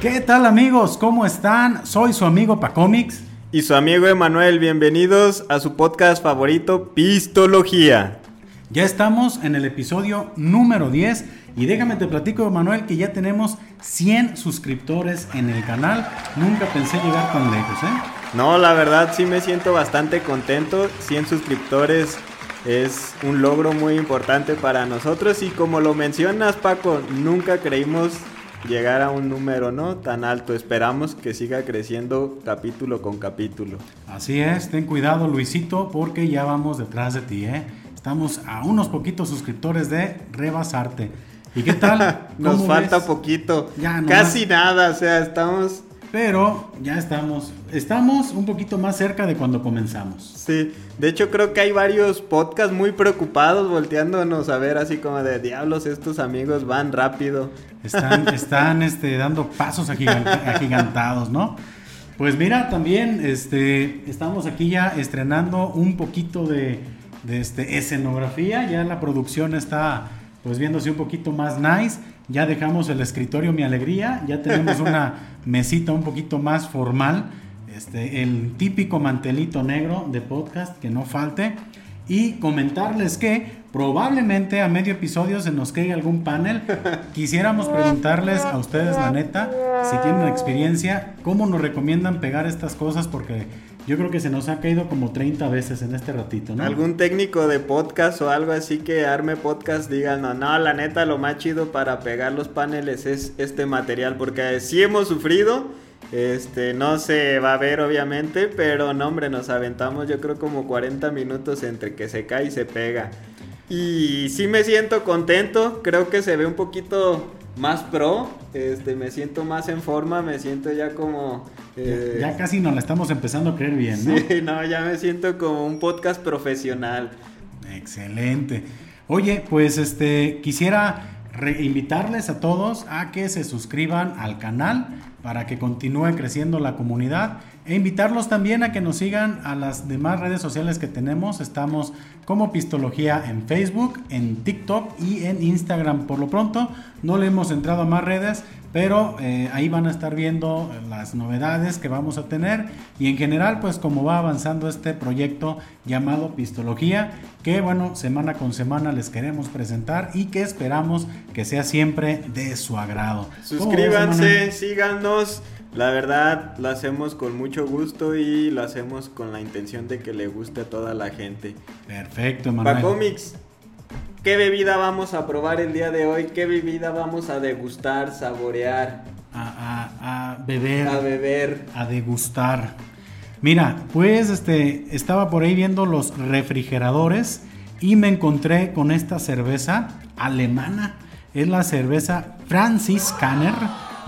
¿Qué tal amigos? ¿Cómo están? Soy su amigo Pacomics. Y su amigo Emanuel, bienvenidos a su podcast favorito, Pistología. Ya estamos en el episodio número 10 y déjame te platico, Emanuel, que ya tenemos 100 suscriptores en el canal. Nunca pensé llegar tan lejos, ¿eh? No, la verdad sí me siento bastante contento. 100 suscriptores es un logro muy importante para nosotros y como lo mencionas Paco, nunca creímos llegar a un número no tan alto. Esperamos que siga creciendo capítulo con capítulo. Así es, ten cuidado Luisito porque ya vamos detrás de ti, ¿eh? Estamos a unos poquitos suscriptores de rebasarte. ¿Y qué tal? Nos falta poquito. Casi nada, o sea, estamos pero ya estamos, estamos un poquito más cerca de cuando comenzamos. Sí, de hecho creo que hay varios podcasts muy preocupados volteándonos a ver así como de diablos, estos amigos van rápido. Están, están este, dando pasos agigantados, ¿no? Pues mira, también este, estamos aquí ya estrenando un poquito de, de este, escenografía, ya la producción está pues viéndose un poquito más nice. Ya dejamos el escritorio Mi Alegría, ya tenemos una mesita un poquito más formal, este, el típico mantelito negro de podcast que no falte. Y comentarles que probablemente a medio episodio se nos caiga algún panel. Quisiéramos preguntarles a ustedes, la neta, si tienen experiencia, cómo nos recomiendan pegar estas cosas, porque yo creo que se nos ha caído como 30 veces en este ratito, ¿no? Algún técnico de podcast o algo así que arme podcast diga, no, no, la neta lo más chido para pegar los paneles es este material, porque si hemos sufrido, este, no se va a ver obviamente, pero no hombre, nos aventamos yo creo como 40 minutos entre que se cae y se pega. Y sí me siento contento, creo que se ve un poquito más pro, este, me siento más en forma, me siento ya como... Eh, ya, casi nos la estamos empezando a creer bien, ¿no? Sí, no, ya me siento como un podcast profesional. Excelente. Oye, pues este, quisiera invitarles a todos a que se suscriban al canal para que continúe creciendo la comunidad e invitarlos también a que nos sigan a las demás redes sociales que tenemos. Estamos como Pistología en Facebook, en TikTok y en Instagram. Por lo pronto, no le hemos entrado a más redes, pero eh, ahí van a estar viendo las novedades que vamos a tener y en general, pues como va avanzando este proyecto llamado Pistología, que bueno, semana con semana les queremos presentar y que esperamos que sea siempre de su agrado. Suscríbanse, síganos. La verdad, lo hacemos con mucho gusto y lo hacemos con la intención de que le guste a toda la gente. Perfecto, Manuel. Comics, ¿qué bebida vamos a probar el día de hoy? ¿Qué bebida vamos a degustar, saborear? A, a beber. A beber. A degustar. Mira, pues este, estaba por ahí viendo los refrigeradores y me encontré con esta cerveza alemana. Es la cerveza Francis Canner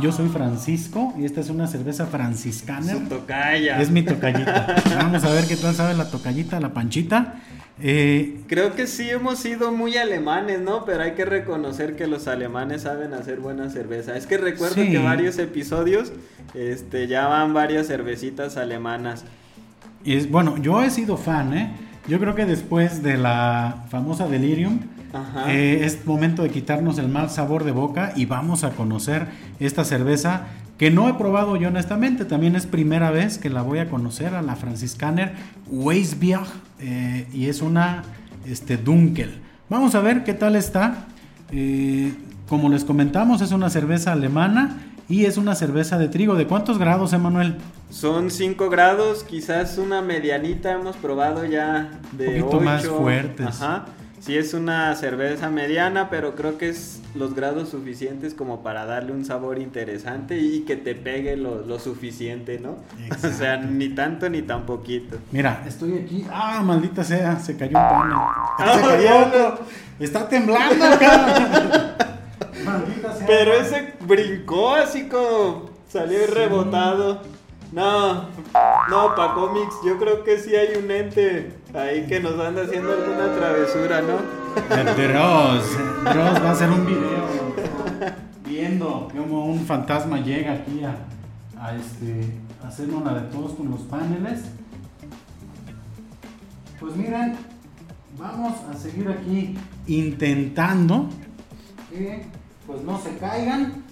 yo soy Francisco y esta es una cerveza franciscana. Su tocaya. Es mi tocallita. Vamos a ver qué tal sabe la tocallita, la panchita. Eh, Creo que sí hemos sido muy alemanes, ¿no? Pero hay que reconocer que los alemanes saben hacer buena cerveza. Es que recuerdo que varios episodios este, ya van varias cervecitas alemanas. Y es, bueno, yo he sido fan, ¿eh? Yo creo que después de la famosa Delirium, eh, es momento de quitarnos el mal sabor de boca y vamos a conocer esta cerveza que no he probado yo honestamente. También es primera vez que la voy a conocer a la franciscaner Weisbier eh, y es una este, Dunkel. Vamos a ver qué tal está. Eh, como les comentamos, es una cerveza alemana y es una cerveza de trigo. ¿De cuántos grados, Emanuel? Son 5 grados, quizás una medianita hemos probado ya de Un poquito más fuertes. Ajá. Sí es una cerveza mediana, pero creo que es los grados suficientes como para darle un sabor interesante y que te pegue lo, suficiente, ¿no? O sea, ni tanto ni tan poquito. Mira, estoy aquí. Ah, maldita sea, se cayó un panel. Ah, se cayó Está temblando acá. maldita sea. Pero ese brincó así como salió rebotado. No, no, para cómics, yo creo que sí hay un ente ahí que nos anda haciendo alguna travesura, ¿no? Dross, Dross va a hacer un video viendo cómo un fantasma llega aquí a, a este, hacernos la de todos con los paneles. Pues miren, vamos a seguir aquí intentando que pues no se caigan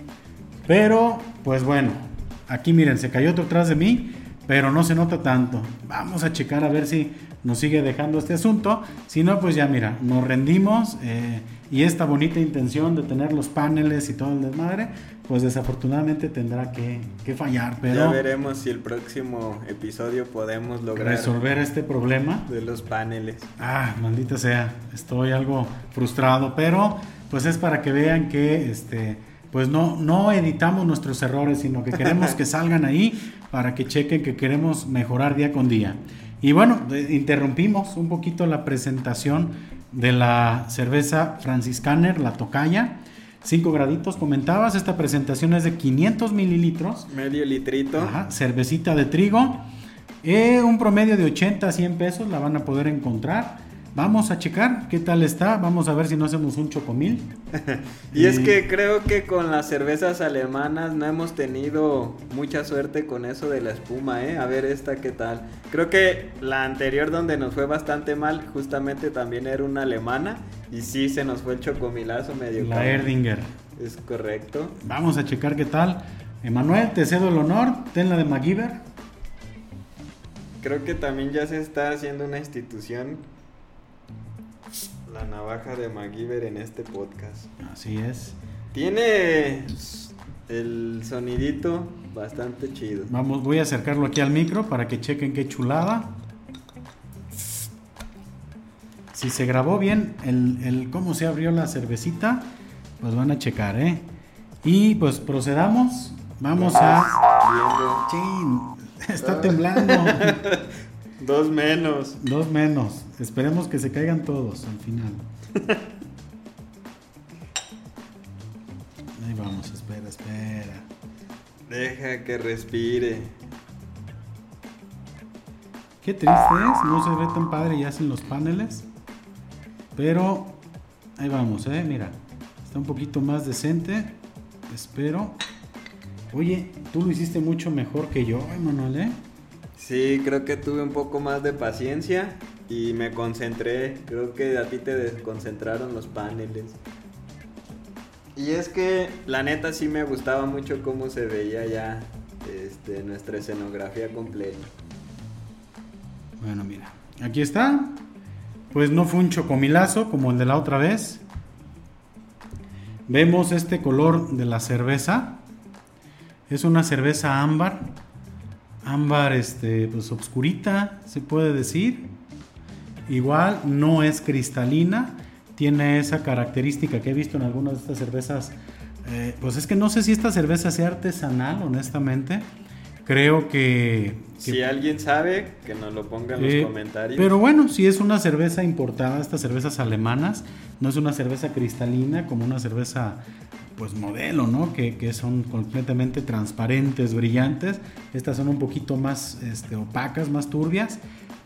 Pero, pues bueno, aquí miren, se cayó otro atrás de mí, pero no se nota tanto. Vamos a checar a ver si nos sigue dejando este asunto. Si no, pues ya mira, nos rendimos eh, y esta bonita intención de tener los paneles y todo el desmadre, pues desafortunadamente tendrá que, que fallar. Pero ya veremos si el próximo episodio podemos lograr resolver este problema de los paneles. Ah, maldita sea, estoy algo frustrado, pero pues es para que vean que este pues no, no editamos nuestros errores, sino que queremos que salgan ahí para que chequen que queremos mejorar día con día. Y bueno, interrumpimos un poquito la presentación de la cerveza Franciscaner, la tocaya. 5 graditos, comentabas, esta presentación es de 500 mililitros. Medio litrito. Ajá, cervecita de trigo. Eh, un promedio de 80 a 100 pesos la van a poder encontrar. Vamos a checar qué tal está. Vamos a ver si no hacemos un chocomil. y es que creo que con las cervezas alemanas no hemos tenido mucha suerte con eso de la espuma, ¿eh? A ver esta qué tal. Creo que la anterior donde nos fue bastante mal, justamente también era una alemana. Y sí se nos fue el chocomilazo medio. La Erdinger. Es correcto. Vamos a checar qué tal. Emanuel, te cedo el honor. Ten la de MacGyver. Creo que también ya se está haciendo una institución la navaja de MacGyver en este podcast. Así es. Tiene el sonidito bastante chido. Vamos, voy a acercarlo aquí al micro para que chequen qué chulada. Si se grabó bien el, el cómo se abrió la cervecita, pues van a checar, ¿eh? Y pues procedamos. Vamos a. Chin, está temblando. Dos menos. Dos menos. Esperemos que se caigan todos al final. Ahí vamos, espera, espera. Deja que respire. Qué triste es, no se ve tan padre y hacen los paneles. Pero ahí vamos, eh, mira. Está un poquito más decente. Espero. Oye, tú lo hiciste mucho mejor que yo, Emanuel, ¿eh? Sí, creo que tuve un poco más de paciencia y me concentré. Creo que a ti te desconcentraron los paneles. Y es que la neta sí me gustaba mucho cómo se veía ya este, nuestra escenografía completa. Bueno, mira, aquí está. Pues no fue un chocomilazo como el de la otra vez. Vemos este color de la cerveza. Es una cerveza ámbar ámbar este pues obscurita se puede decir. Igual no es cristalina tiene esa característica que he visto en algunas de estas cervezas eh, pues es que no sé si esta cerveza sea artesanal honestamente. Creo que, si alguien sabe que nos lo ponga en los eh, comentarios. pero bueno si es una cerveza importada estas cervezas alemanas no es una cerveza cristalina como una cerveza pues modelo, ¿no? Que, son completamente transparentes, brillantes. Estas son un poquito más este, opacas, más turbias.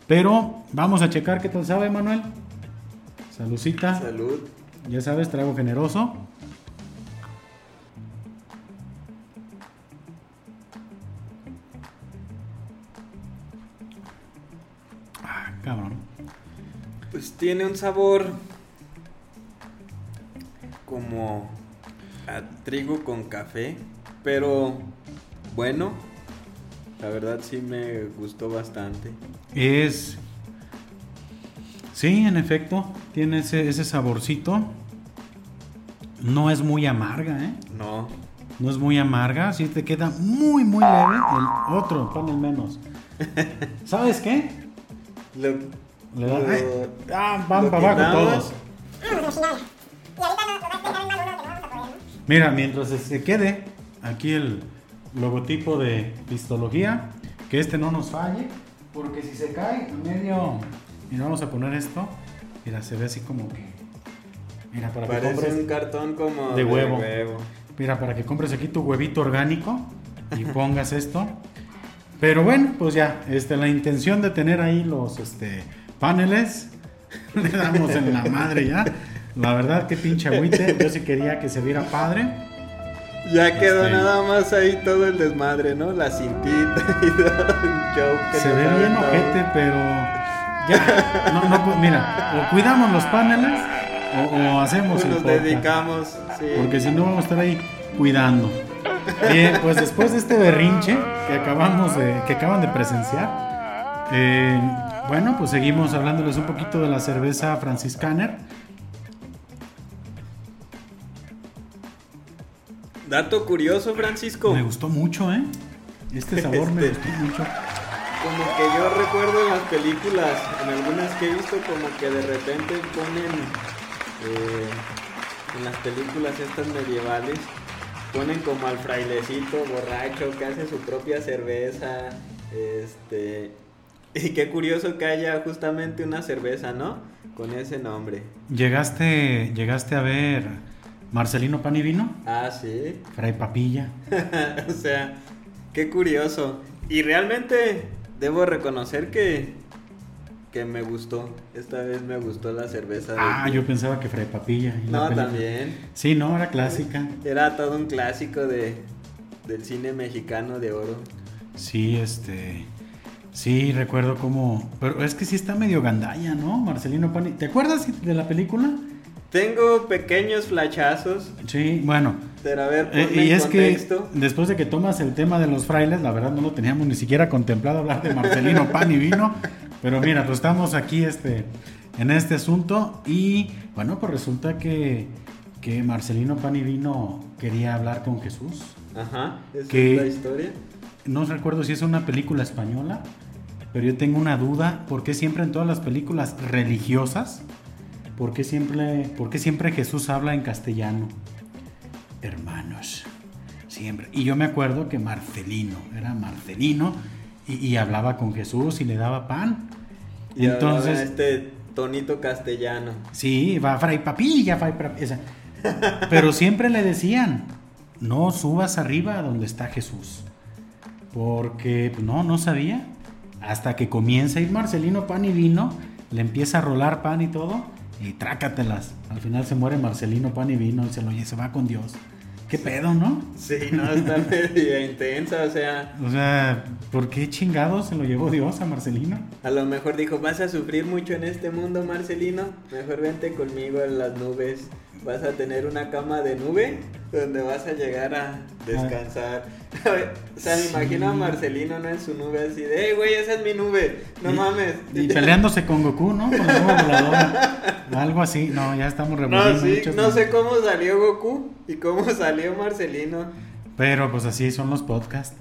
Pero vamos a checar qué tal sabe, Manuel. Saludcita. Salud. Ya sabes, trago generoso. Ah, cabrón. Pues tiene un sabor como a trigo con café, pero bueno, la verdad sí me gustó bastante. Es... Sí, en efecto, tiene ese, ese saborcito. No es muy amarga, ¿eh? No. No es muy amarga, sí te queda muy, muy leve. El otro, el menos. ¿Sabes qué? Lo, Le da, ah, van para abajo todos. Mira, mientras se quede aquí el logotipo de pistología, que este no nos falle, porque si se cae en medio, mira, vamos a poner esto, mira, se ve así como que, mira, para que compres un cartón como de huevo. Mira, para que compres aquí tu huevito orgánico y pongas esto. Pero bueno, pues ya, este, la intención de tener ahí los este, paneles, le damos en la madre ya. La verdad, que pinche agüite. Yo sí quería que se viera padre. Ya quedó este, nada más ahí todo el desmadre, ¿no? La cintita y todo el show. se ve bien ojete, pero. Ya, no, no, pues, mira, o cuidamos los paneles o, hacemos o nos dedicamos, sí. Porque si no vamos a estar ahí cuidando. Bien, pues después de este berrinche que acabamos de, que acaban de presenciar, eh, bueno, pues seguimos hablándoles un poquito de la cerveza franciscaner. Dato curioso, Francisco. Me gustó mucho, ¿eh? Este sabor me Este. gustó mucho. Como que yo recuerdo en las películas, en algunas que he visto, como que de repente ponen, eh, en las películas estas medievales, ponen como al frailecito borracho que hace su propia cerveza, este... Y qué curioso que haya justamente una cerveza, ¿no? Con ese nombre. ¿Llegaste, llegaste a ver Marcelino Pan y Vino? Ah, sí. Fray Papilla. o sea, qué curioso. Y realmente debo reconocer que, que me gustó. Esta vez me gustó la cerveza. de- Ah, yo pensaba que Fray Papilla. No, también. Sí, no, era clásica. Era todo un clásico de, del cine mexicano de oro. Sí, este. Sí, recuerdo cómo. Pero es que sí está medio gandalla, ¿no? Marcelino Pan ¿Te acuerdas de la película? Tengo pequeños flachazos, Sí, bueno. pero a ver, Eh, y es que contexto. después de que tomas el tema de los frailes, la verdad no lo teníamos ni siquiera contemplado hablar de Marcelino Pan y Vino. Pero mira, pues estamos aquí este, en este asunto y bueno, pues resulta que, que Marcelino Pan y Vino quería hablar con Jesús. Ajá, esa que- es la historia. No recuerdo si es una película española, pero yo tengo una duda, ¿por qué siempre en todas las películas religiosas, por qué siempre, por qué siempre Jesús habla en castellano? Hermanos, siempre. Y yo me acuerdo que Marcelino, era Marcelino, y, y hablaba con Jesús y le daba pan. Y Entonces, este tonito castellano. Sí, va Fray Papilla, Fray Papilla. Pero siempre le decían, no subas arriba donde está Jesús. Porque pues, no, no sabía. Hasta que comienza a ir Marcelino pan y vino, le empieza a rolar pan y todo, y trácatelas. Al final se muere Marcelino pan y vino y se, lo, y se va con Dios. ¿Qué pedo, no? Sí, no, está media intensa, o sea, O sea, ¿por qué chingados se lo llevó Dios a Marcelino? a lo mejor dijo, vas a sufrir mucho en este mundo, Marcelino, mejor vente conmigo en las nubes, vas a tener una cama de nube donde vas a llegar a descansar. o sea, me imagino a. Marcelino, ¿no? En su nube así de, hey, güey, esa es mi nube, no Y- mames. Y peleándose con Goku, ¿no? Con la. Algo así. No, ya estamos No, revolviendo sí, muchas no sé cómo salió Goku y cómo salió Marcelino. Pero pues así son los podcasts.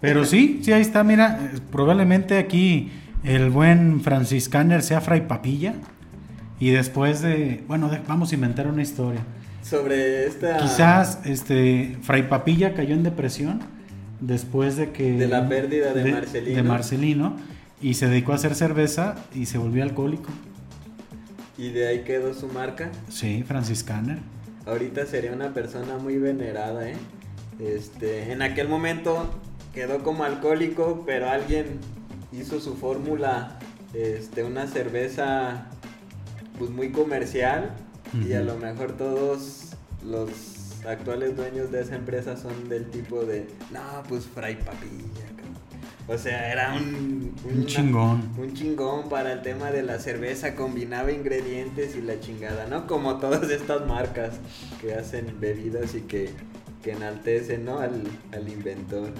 Pero sí, sí, ahí está, mira, probablemente aquí el buen franciscaner sea Fray Papilla. Y después de, bueno, de- vamos a inventar una historia. Sobre esta... Quizás este Fray Papilla cayó en depresión después de que... De la pérdida de Marcelino. de Marcelino, y se dedicó a hacer cerveza y se volvió alcohólico. Y de ahí quedó su marca. Sí, franciscaner. Ahorita sería una persona muy venerada, ¿eh? Este, en aquel momento quedó como alcohólico, pero alguien hizo su fórmula, este, una cerveza pues muy comercial y a lo mejor todos los actuales dueños de esa empresa son del tipo de, no, pues Fray Papilla, cabrón". O sea, era un, Un chingón. un chingón para el tema de la cerveza, combinaba ingredientes y la chingada, ¿no? Como todas estas marcas que hacen bebidas y que, que enaltecen, ¿no? Al, al inventor.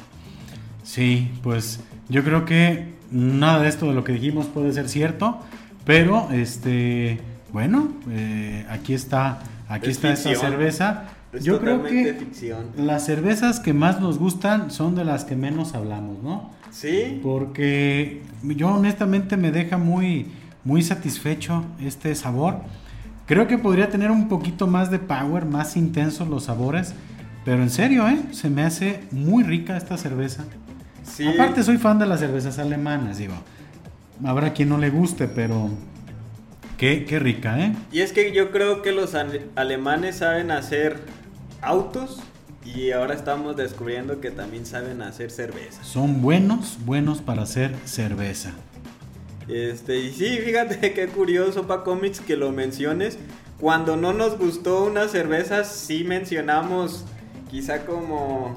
Sí, pues yo creo que nada de esto de lo que dijimos puede ser cierto, pero este, bueno, eh, aquí está, aquí Es está esta cerveza. Es Yo creo que ficción. las cervezas que más nos gustan son de las que menos hablamos, ¿no? ¿Sí? Porque yo honestamente me deja muy, muy satisfecho este sabor. Creo que podría tener un poquito más de power, más intensos los sabores, pero en serio, ¿eh? Se me hace muy rica esta cerveza. Sí. Aparte soy fan de las cervezas alemanas, digo. Habrá quien no le guste, pero qué, qué rica, ¿eh? Y es que yo creo que los ale- alemanes saben hacer autos y ahora estamos descubriendo que también saben hacer cervezas. Son buenos, buenos para hacer cerveza. Este, y sí, fíjate qué curioso, Pa Comics, que lo menciones. Cuando no nos gustó una cerveza, sí mencionamos quizá como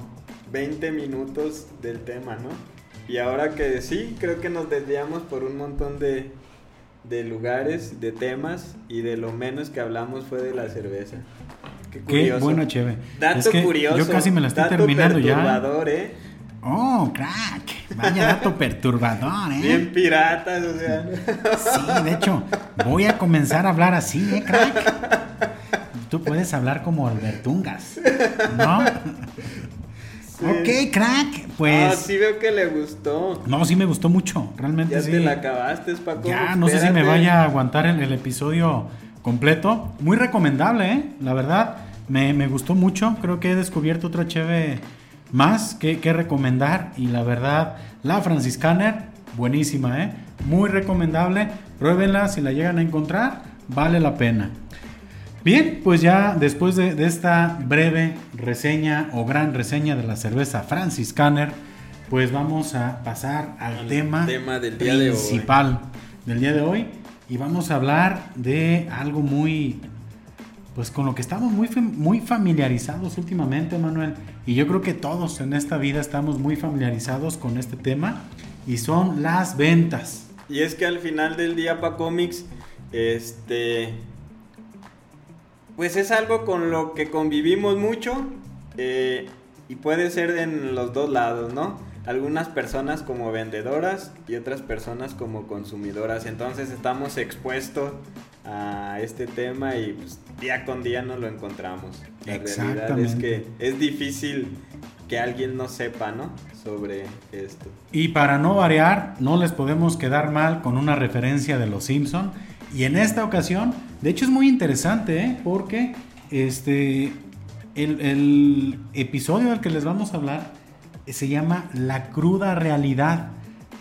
20 minutos del tema, ¿no? Y ahora que sí, creo que nos desviamos por un montón de, de lugares, de temas, y de lo menos que hablamos fue de la cerveza. Qué, curioso. buena cheve. Dato Es que curioso. Yo casi me la estoy dato terminando ya. perturbador, ¿eh? Oh, crack. Vaya dato perturbador, ¿eh? Bien piratas, o sea. Sí, de hecho, voy a comenzar a hablar así, ¿eh, crack? Tú puedes hablar como Albertungas, ¿no? Ok, crack. Pues. Ah, sí veo que le gustó. No, sí me gustó mucho. Realmente Ya sí. te la acabaste, Paco. Ya, no sé si me vaya a aguantar el, el episodio completo. Muy recomendable, ¿eh? La verdad, me, me gustó mucho. Creo que he descubierto otra cheve más que, que recomendar. Y la verdad, la Franciscaner, buenísima, ¿eh? Muy recomendable. Pruébenla si la llegan a encontrar. Vale la pena. Bien, pues ya después de, de esta breve reseña o gran reseña de la cerveza Franciscaner, pues vamos a pasar al, Al tema, tema del día de hoy. principal del día de hoy y vamos a hablar de algo muy, pues con lo que estamos muy, muy familiarizados últimamente, Manuel, y yo creo que todos en esta vida estamos muy familiarizados con este tema y son las ventas. Y es que al final del día para cómics, este, pues es algo con lo que convivimos mucho eh, y puede ser en los dos lados, ¿no? Algunas personas como vendedoras y otras personas como consumidoras. Entonces estamos expuestos a este tema y pues, día con día nos lo encontramos. La realidad es que es difícil que alguien no sepa, ¿no? Sobre esto. Y para no variar, no les podemos quedar mal con una referencia de Los Simpson. Y en esta ocasión, de hecho es muy interesante, ¿eh? porque este, el, el episodio del que les vamos a hablar se llama La cruda realidad.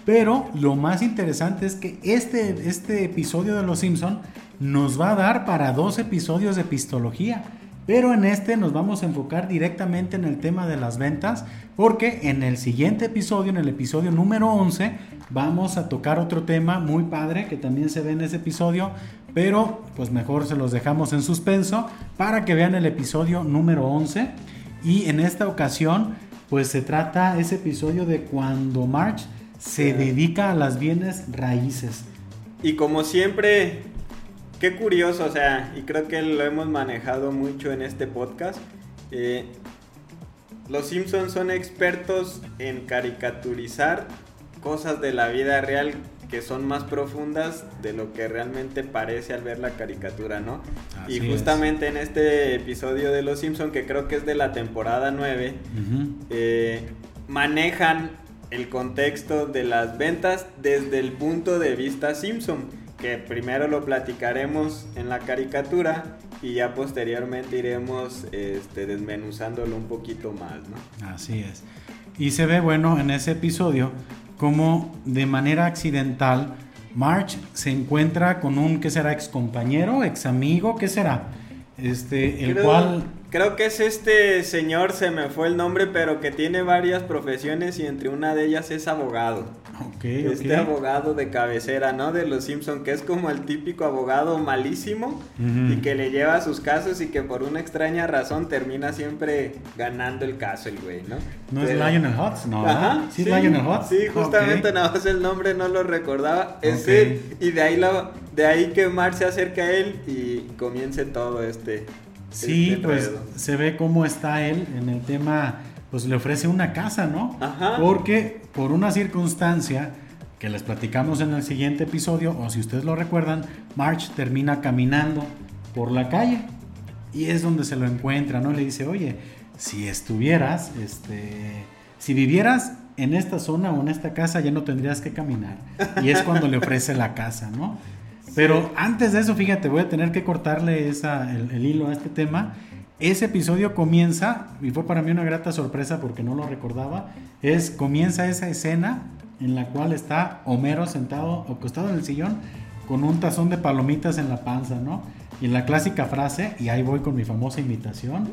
Pero lo más interesante es que este, este episodio de Los Simpson nos va a dar para dos episodios de pistología. Pero en este nos vamos a enfocar directamente en el tema de las ventas, porque en el siguiente episodio, en el episodio número 11, vamos a tocar otro tema muy padre que también se ve en ese episodio, pero pues mejor se los dejamos en suspenso para que vean el episodio número 11. Y en esta ocasión, pues se trata ese episodio de cuando March se dedica a las bienes raíces. Y como siempre, qué curioso, o sea, y creo que lo hemos manejado mucho en este podcast. eh, los Simpsons son expertos en caricaturizar cosas de la vida real que son más profundas de lo que realmente parece al ver la caricatura, ¿no? Así y es. justamente en este episodio de Los Simpsons, que creo que es de la temporada 9, Ujú. eh, manejan el contexto de las ventas desde el punto de vista Simpson, que primero lo platicaremos en la caricatura y ya posteriormente iremos este, desmenuzándolo un poquito más, ¿no? Así es. Y se ve, bueno, en ese episodio, como de manera accidental, March se encuentra con un, ¿qué será? ¿Ex compañero? ¿Ex amigo? ¿Qué será? Este, el creo, cual... creo que es este señor, se me fue el nombre, pero que tiene varias profesiones y entre una de ellas es abogado. Ok, Este ok. abogado de cabecera, ¿no? De los Simpson, que es como el típico abogado malísimo Ujú. y que le lleva sus casos y que por una extraña razón termina siempre ganando el caso el güey, ¿no? ¿No es Pero- Lionel Hutz? No, Ajá. ¿Sí, es Lionel Hutz? Sí, justamente Ok. nada más el nombre no lo recordaba. Es él, y de ahí, lo, de ahí que Mar se acerca a él y comience todo este. Sí, este pues se ve cómo está él en el tema, pues le ofrece una casa, ¿no? Ajá. Porque por una circunstancia que les platicamos en el siguiente episodio, o si ustedes lo recuerdan, March termina caminando por la calle y es donde se lo encuentra, ¿no? Le dice, oye, si estuvieras, este, si vivieras en esta zona o en esta casa ya no tendrías que caminar. Y es cuando le ofrece la casa, ¿no? Pero antes de eso, fíjate, voy a tener que cortarle esa, el, el hilo a este tema. Ese episodio comienza, y fue para mí una grata sorpresa porque no lo recordaba, es comienza esa escena en la cual está Homero sentado, acostado en el sillón, con un tazón de palomitas en la panza, ¿no? Y en la clásica frase, y ahí voy con mi famosa imitación,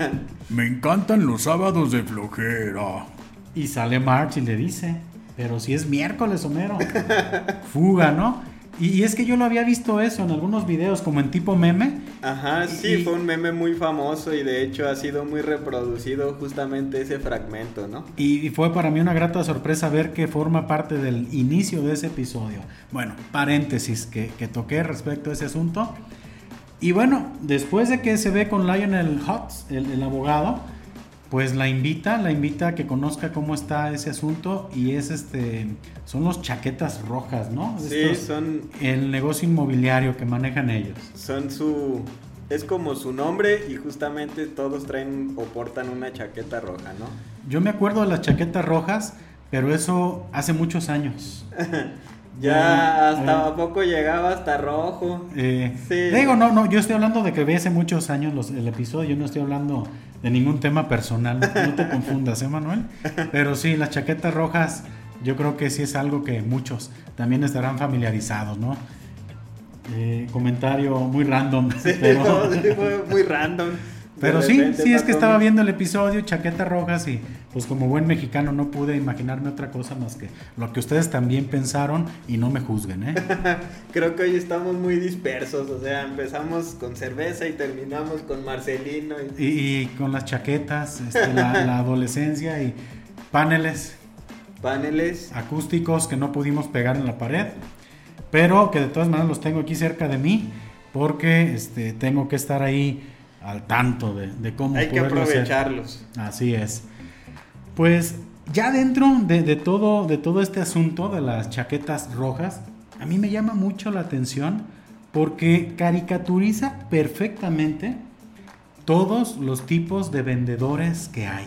Me encantan los sábados de flojera. y sale March y le dice, pero si es miércoles, Homero, fuga, ¿no? Y, es que yo lo había visto eso en algunos videos, como en tipo meme, Ajá, sí, Y- fue un meme muy famoso y de hecho ha sido muy reproducido justamente ese fragmento, ¿no? Y fue para mí una grata sorpresa ver que forma parte del inicio de ese episodio. Bueno, paréntesis que, que toqué respecto a ese asunto. Y bueno, después de que se ve con Lionel Hutz, el, el abogado, pues la invita, la invita a que conozca cómo está ese asunto y es este, son los chaquetas rojas, ¿no? Sí, Estos- son, el negocio inmobiliario que manejan ellos. son su... Es como su nombre y justamente todos traen o portan una chaqueta roja, ¿no? Yo me acuerdo de las chaquetas rojas, pero eso hace muchos años. Ya Eh, hasta eh. poco llegaba hasta rojo. Eh, Sí. Digo, no, no, yo estoy hablando de que vi hace muchos años los- el episodio, yo no estoy hablando de ningún tema personal, no te confundas, ¿eh, Manuel? Pero sí, las chaquetas rojas, yo creo que sí es algo que muchos también estarán familiarizados, ¿no? Eh, comentario muy random, Sí, pero, sí, fue muy random. Pero sí, sí, es que estaba viendo el episodio, chaquetas rojas y pues como buen mexicano no pude imaginarme otra cosa más que lo que ustedes también pensaron y no me juzguen, ¿eh? Creo que hoy estamos muy dispersos, o sea, empezamos con cerveza y terminamos con Marcelino. y- Y, y con las chaquetas, este, la, la adolescencia y paneles Paneles. acústicos que no pudimos pegar en la pared, pero que de todas maneras los tengo aquí cerca de mí porque este, tengo que estar ahí al tanto de, de cómo Hay que hacer. aprovecharlos. Así es. Pues ya dentro de, todo, de todo este asunto de las chaquetas rojas, a mí me llama mucho la atención porque caricaturiza perfectamente todos los tipos de vendedores que hay.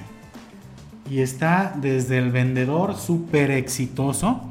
Y está desde el vendedor súper exitoso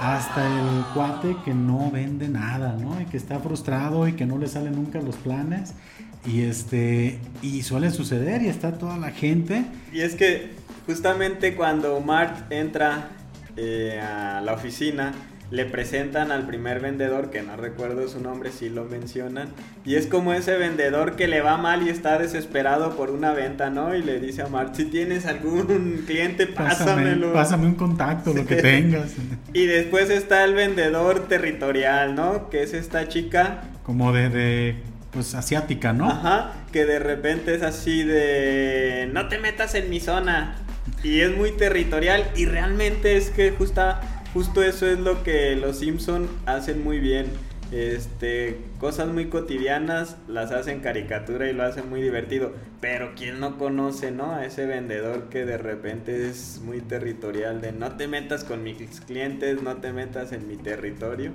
hasta el cuate que no vende nada, ¿no? Y que está frustrado y que no le salen nunca los planes. Y este, y suele suceder y está toda la gente. Y es que justamente cuando Mart entra eh, a la oficina, le presentan al primer vendedor, que no recuerdo su nombre, si lo mencionan, y es como ese vendedor que le va mal y está desesperado por una venta, ¿no? Y le dice a Mart, si tienes algún cliente, Pásame, pásamelo. pásame un contacto, lo que tengas. Y después está el vendedor territorial, ¿no? Que es esta chica Como de, de, pues asiática, ¿no? Ajá, que de repente es así de no te metas en mi zona y es muy territorial y realmente es que justa, justo eso es lo que los Simpson hacen muy bien. Este, cosas muy cotidianas las hacen caricatura y lo hacen muy divertido, pero quién no conoce, ¿no? A ese vendedor que de repente es muy territorial de no te metas con mis clientes, no te metas en mi territorio.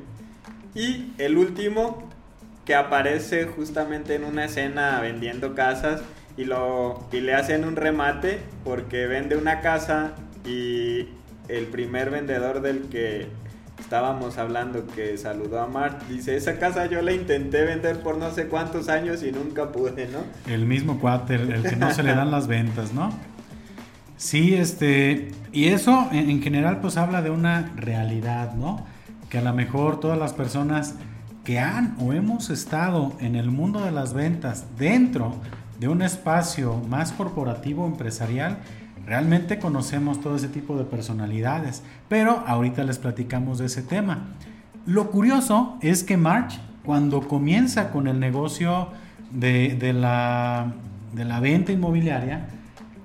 Y el último, que aparece justamente en una escena vendiendo casas y, lo, y le hacen un remate porque vende una casa y el primer vendedor del que estábamos hablando que saludó a Mart dice, esa casa yo la intenté vender por no sé cuántos años y nunca pude, ¿no? El mismo cuate, el, que no se le dan las ventas, ¿no? Sí, este, y eso en general pues habla de una realidad, ¿no? Que a lo mejor todas las personas que han o hemos estado en el mundo de las ventas dentro de un espacio más corporativo empresarial, realmente conocemos todo ese tipo de personalidades, pero ahorita les platicamos de ese tema. Lo curioso es que March, cuando comienza con el negocio de, la, de la venta inmobiliaria,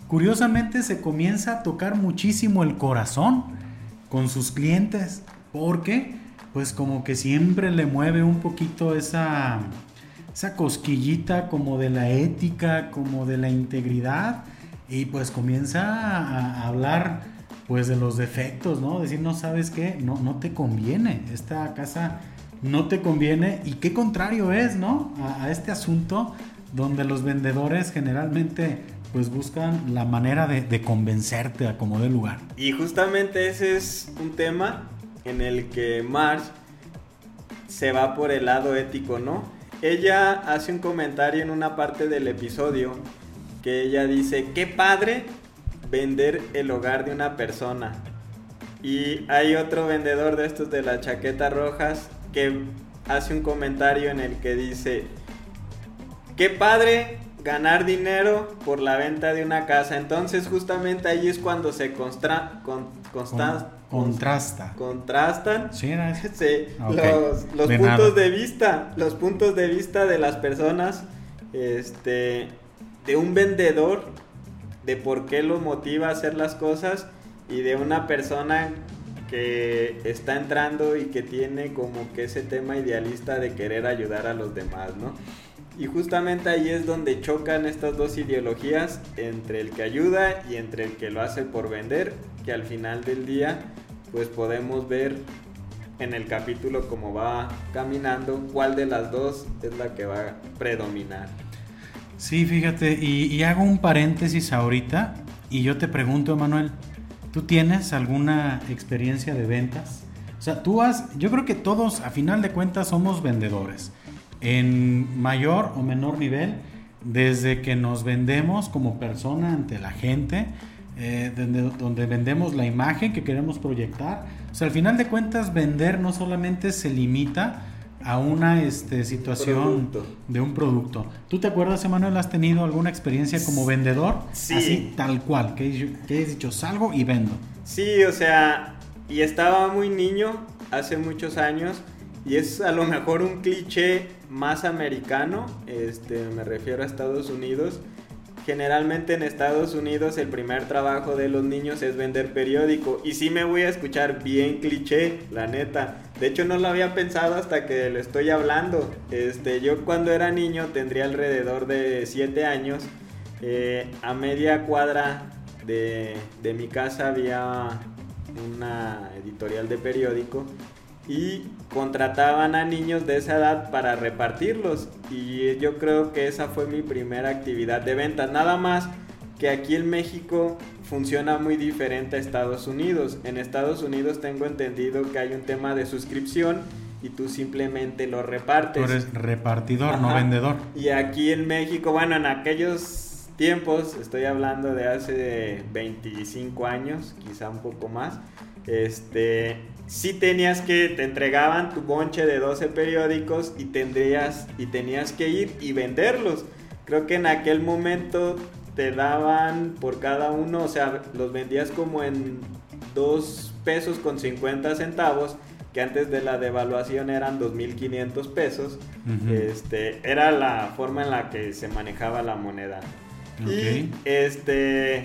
curiosamente se comienza a tocar muchísimo el corazón con sus clientes, porque pues como que siempre le mueve un poquito esa, esa cosquillita como de la ética, como de la integridad, y pues comienza a, hablar pues de los defectos, ¿no? Decir, no sabes qué, no, no te conviene, esta casa no te conviene, y qué contrario es, ¿no? A, a este asunto donde los vendedores generalmente pues buscan la manera de, de convencerte a como de lugar. Y justamente ese es un tema en el que Marge se va por el lado ético, ¿no? Ella hace un comentario en una parte del episodio que ella dice, qué padre vender el hogar de una persona. Y hay otro vendedor de estos de las chaquetas rojas que hace un comentario en el que dice, qué padre ganar dinero por la venta de una casa. Entonces justamente ahí es cuando se con, consta- Con- contrasta. contrastan Sí. Sí, los, los de puntos nada. de vista, los puntos de vista de las personas, este, de un vendedor, de por qué lo motiva a hacer las cosas y de una persona que está entrando y que tiene como que ese tema idealista de querer ayudar a los demás, ¿no? Y justamente ahí es donde chocan estas dos ideologías entre el que ayuda y entre el que lo hace por vender, que al final del día pues podemos ver en el capítulo cómo va caminando, cuál de las dos es la que va a predominar. Sí, fíjate, y, y hago un paréntesis ahorita y yo te pregunto, Manuel, ¿tú tienes alguna experiencia de ventas? O sea, tú has, yo creo que todos a final de cuentas somos vendedores, en mayor o menor nivel, desde que nos vendemos como persona ante la gente, eh, donde, donde, vendemos la imagen que queremos proyectar. O sea, al final de cuentas, vender no solamente se limita a una este, situación Producto. de un producto. ¿Tú te acuerdas, Emanuel, has tenido alguna experiencia como vendedor? Sí. Así, tal cual, que, que has dicho, salgo y vendo. Sí, o sea, y estaba muy niño hace muchos años y es a lo mejor un cliché más americano, este, me refiero a Estados Unidos. Generalmente en Estados Unidos el primer trabajo de los niños es vender periódico y sí me voy a escuchar bien cliché, la neta. De hecho no lo había pensado hasta que le estoy hablando. Este, yo cuando era niño tendría alrededor de 7 años. Eh, a media cuadra de, de mi casa había una editorial de periódico y contrataban a niños de esa edad para repartirlos y yo creo que esa fue mi primera actividad de venta nada más que aquí en México funciona muy diferente a Estados Unidos en Estados Unidos tengo entendido que hay un tema de suscripción y tú simplemente lo repartes Tú eres repartidor, no Ajá. vendedor. y aquí en México, bueno, en aquellos tiempos, estoy hablando de hace 25 años, quizá un poco más, este, sí tenías que, te entregaban tu bonche de 12 periódicos y tendrías, y tenías que ir y venderlos. Creo que en aquel momento te daban por cada uno, o sea, los vendías como en 2 pesos con 50 centavos, que antes de la devaluación eran 2.500 pesos. Ujú. Este, era la forma en la que se manejaba la moneda. Y este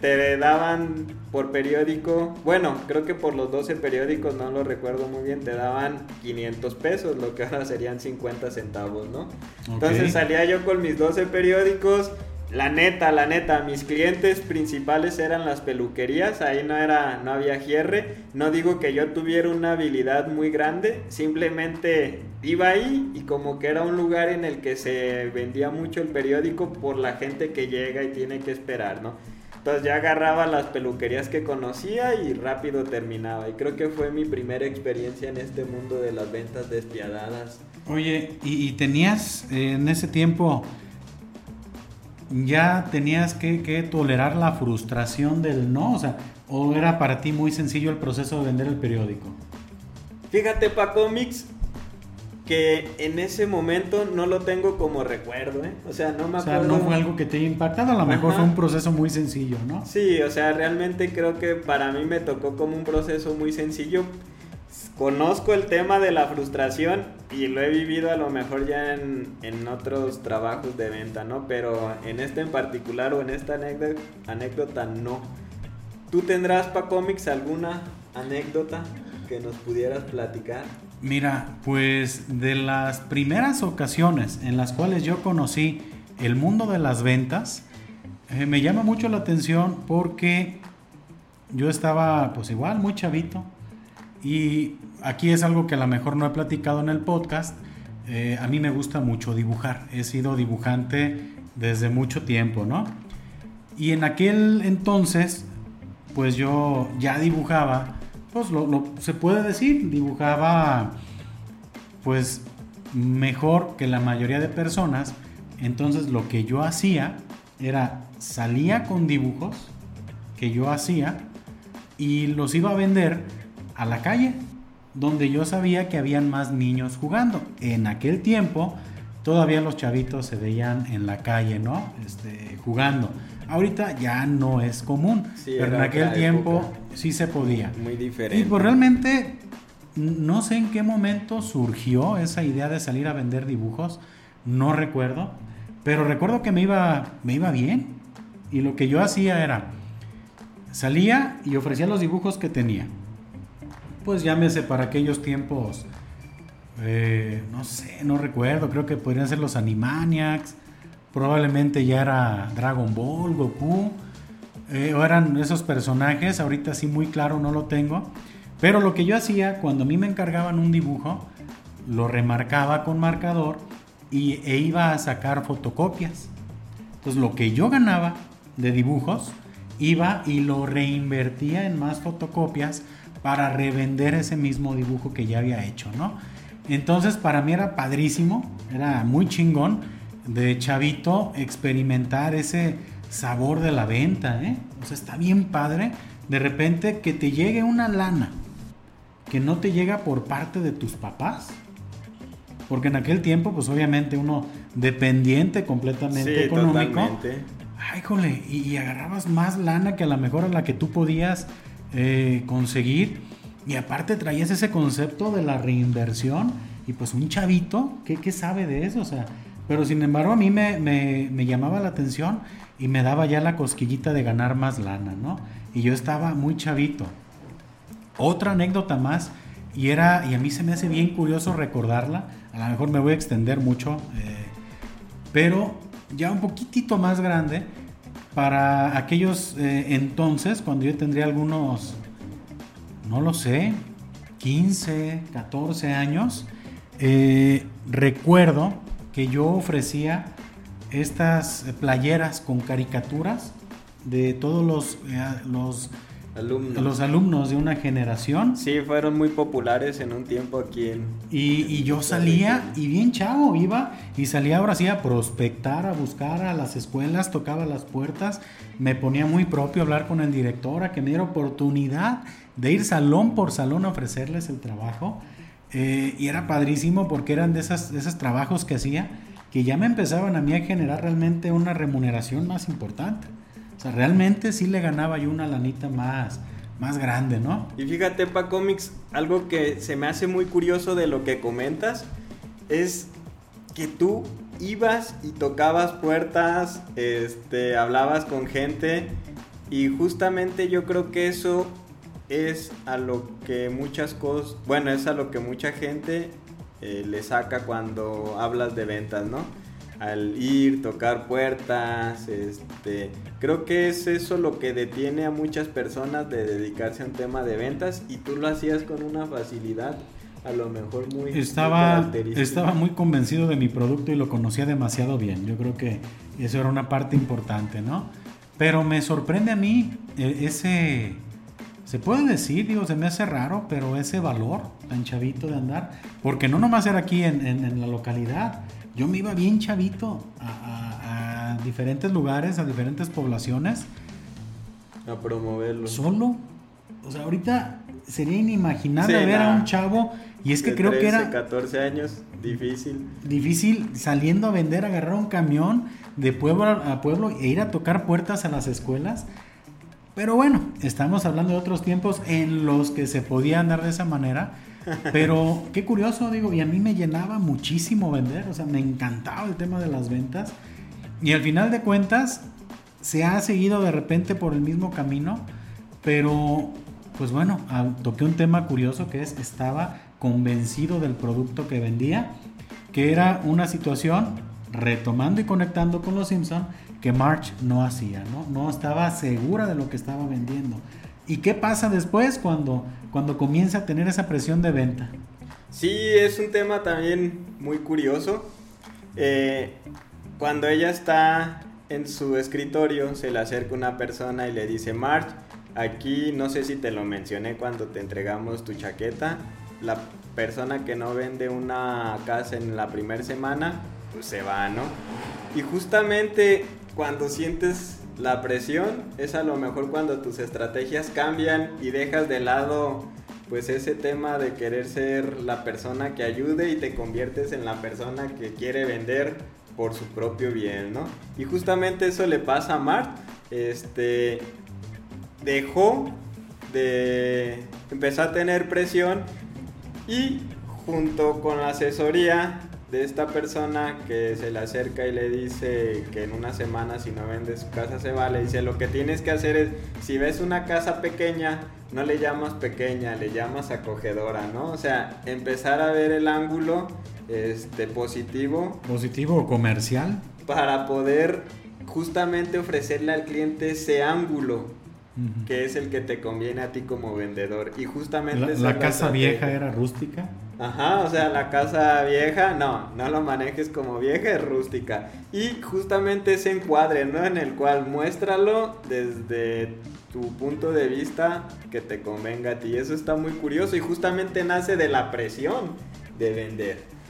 te daban por periódico, bueno, creo que por los 12 periódicos, no lo recuerdo muy bien, te daban 500 pesos, lo que ahora serían 50 centavos, ¿no? Entonces salía yo con mis 12 periódicos. La neta, la neta, mis clientes principales eran las peluquerías, ahí no era, no había hierre. No digo que yo tuviera una habilidad muy grande, simplemente iba ahí y como que era un lugar en el que se vendía mucho el periódico por la gente que llega y tiene que esperar, ¿no? Entonces ya agarraba las peluquerías que conocía y rápido terminaba. Y creo que fue mi primera experiencia en este mundo de las ventas despiadadas. Oye, ¿y, y tenías eh, en ese tiempo, ya tenías que, que tolerar la frustración del no? O sea, ¿o era para ti muy sencillo el proceso de vender el periódico? Fíjate, pa cómics, que en ese momento no lo tengo como recuerdo, ¿eh? O sea, no me O sea, acuerdo. no fue algo que te haya impactado, a lo mejor Ajá. fue un proceso muy sencillo, ¿no? Sí, o sea, realmente creo que para mí me tocó como un proceso muy sencillo. Conozco el tema de la frustración y lo he vivido a lo mejor ya en, en otros trabajos de venta, ¿no? Pero en este en particular o en esta anécdota, anécdota no. ¿Tú tendrás, pa cómics, alguna anécdota que nos pudieras platicar? Mira, pues de las primeras ocasiones en las cuales yo conocí el mundo de las ventas, eh, me llama mucho la atención porque yo estaba pues igual muy chavito y aquí es algo que a lo mejor no he platicado en el podcast. eh, a mí me gusta mucho dibujar, he sido dibujante desde mucho tiempo, ¿no? Y en aquel entonces, pues yo ya dibujaba, pues lo, se puede decir, dibujaba pues mejor que la mayoría de personas. Entonces lo que yo hacía era salía con dibujos que yo hacía y los iba a vender a la calle, donde yo sabía que habían más niños jugando. En aquel tiempo todavía los chavitos se veían en la calle, ¿no? Este, jugando. Ahorita ya no es común, Sí, pero en aquel tiempo época. sí se podía. Muy Y diferente. pues realmente no sé en qué momento surgió esa idea de salir a vender dibujos, no recuerdo, pero recuerdo que me iba, me iba bien y lo que yo hacía era, salía y ofrecía los dibujos que tenía. Pues llámese para aquellos tiempos eh, no sé, no recuerdo, creo que podrían ser los Animaniacs, probablemente ya era Dragon Ball, Goku, eh, o eran esos personajes, ahorita sí muy claro no lo tengo, pero lo que yo hacía cuando a mí me encargaban un dibujo, lo remarcaba con marcador y, e iba a sacar fotocopias. Entonces lo que yo ganaba de dibujos, iba y lo reinvertía en más fotocopias para revender ese mismo dibujo que ya había hecho, ¿no? Entonces para mí era padrísimo, era muy chingón de chavito experimentar ese sabor de la venta, ¿eh? O sea, está bien padre de repente que te llegue una lana que no te llega por parte de tus papás. Porque en aquel tiempo, pues obviamente uno dependiente completamente económico. Ay, jole, y, agarrabas más lana que a lo mejor a la que tú podías eh, conseguir. Y aparte traías ese concepto de la reinversión. Y pues un chavito, ¿qué, qué sabe de eso? O sea, pero sin embargo a mí me, me, llamaba la atención y me daba ya la cosquillita de ganar más lana, ¿no? Y yo estaba muy chavito. Otra anécdota más, y era, y a mí se me hace bien curioso recordarla, a lo mejor me voy a extender mucho, eh, pero ya un poquitito más grande, para aquellos eh, entonces, cuando yo tendría algunos, no lo sé, 15, 14 años, eh, recuerdo que yo ofrecía estas playeras con caricaturas de todos los, los Alumnos. Los alumnos de una generación. Sí, fueron muy populares en un tiempo aquí en... Y, yo salía, y bien chavo, iba y salía ahora sí a prospectar, a buscar a las escuelas, tocaba las puertas, me ponía muy propio a hablar con el director, a que me diera oportunidad de ir salón por salón a ofrecerles el trabajo. Eh, y era padrísimo porque eran de, esas, de esos trabajos que hacía que ya me empezaban a mí a generar realmente una remuneración más importante. O sea, realmente sí le ganaba yo una lanita más, más grande, ¿no? Y fíjate, Pa Comics, algo que se me hace muy curioso de lo que comentas es que tú ibas y tocabas puertas, este, hablabas con gente y justamente yo creo que eso es a lo que muchas cosas, bueno, es a lo que mucha gente eh, le saca cuando hablas de ventas, ¿no? al ir, tocar puertas, este, creo que es eso lo que detiene a muchas personas de dedicarse a un tema de ventas y tú lo hacías con una facilidad a lo mejor muy estaba estaba muy convencido de mi producto y lo conocía demasiado bien. Yo creo que eso era una parte importante, ¿no? Pero me sorprende a mí eh, ese se puede decir, digo, se me hace raro, pero ese valor tan chavito de andar, porque no nomás era aquí en, en la localidad, yo me iba bien chavito a, diferentes lugares, a diferentes poblaciones. A promoverlo. Solo. O sea, ahorita sería inimaginable ver a un chavo. Y es que creo que era. 14 años, difícil. Difícil saliendo a vender, agarrar un camión de pueblo a pueblo e ir a tocar puertas a las escuelas. Pero bueno, estamos hablando de otros tiempos en los que se podía andar de esa manera. Pero qué curioso, digo, y a mí me llenaba muchísimo vender, o sea, me encantaba el tema de las ventas. Y al final de cuentas, se ha seguido de repente por el mismo camino, pero pues bueno, toqué un tema curioso que es, estaba convencido del producto que vendía, que era una situación, retomando y conectando con los Simpson, que March no hacía, ¿no? No estaba segura de lo que estaba vendiendo. ¿Y qué pasa después cuando, cuando comienza a tener esa presión de venta? Sí, es un tema también muy curioso. Eh, cuando ella está en su escritorio, se le acerca una persona y le dice, March, aquí no sé si te lo mencioné cuando te entregamos tu chaqueta, la persona que no vende una casa en la primera semana, pues se va, ¿no? Y justamente cuando sientes la presión es a lo mejor cuando tus estrategias cambian y dejas de lado pues ese tema de querer ser la persona que ayude y te conviertes en la persona que quiere vender por su propio bien, ¿no? Y justamente eso le pasa a Mart. Este dejó de empezar a tener presión y junto con la asesoría de esta persona que se le acerca y le dice que en una semana si no vende su casa se va, le dice lo que tienes que hacer es, si ves una casa pequeña, no le llamas pequeña, le llamas acogedora, ¿no? O sea, empezar a ver el ángulo este, positivo. Positivo o comercial. Para poder justamente ofrecerle al cliente ese ángulo que es el que te conviene a ti como vendedor. Y justamente... La, la casa vieja era rústica. Ajá, o sea, la casa vieja, no, no lo manejes como vieja, es rústica. Y justamente ese encuadre, ¿no? En el cual muéstralo desde tu punto de vista que te convenga a ti. Eso está muy curioso y justamente nace de la presión de vender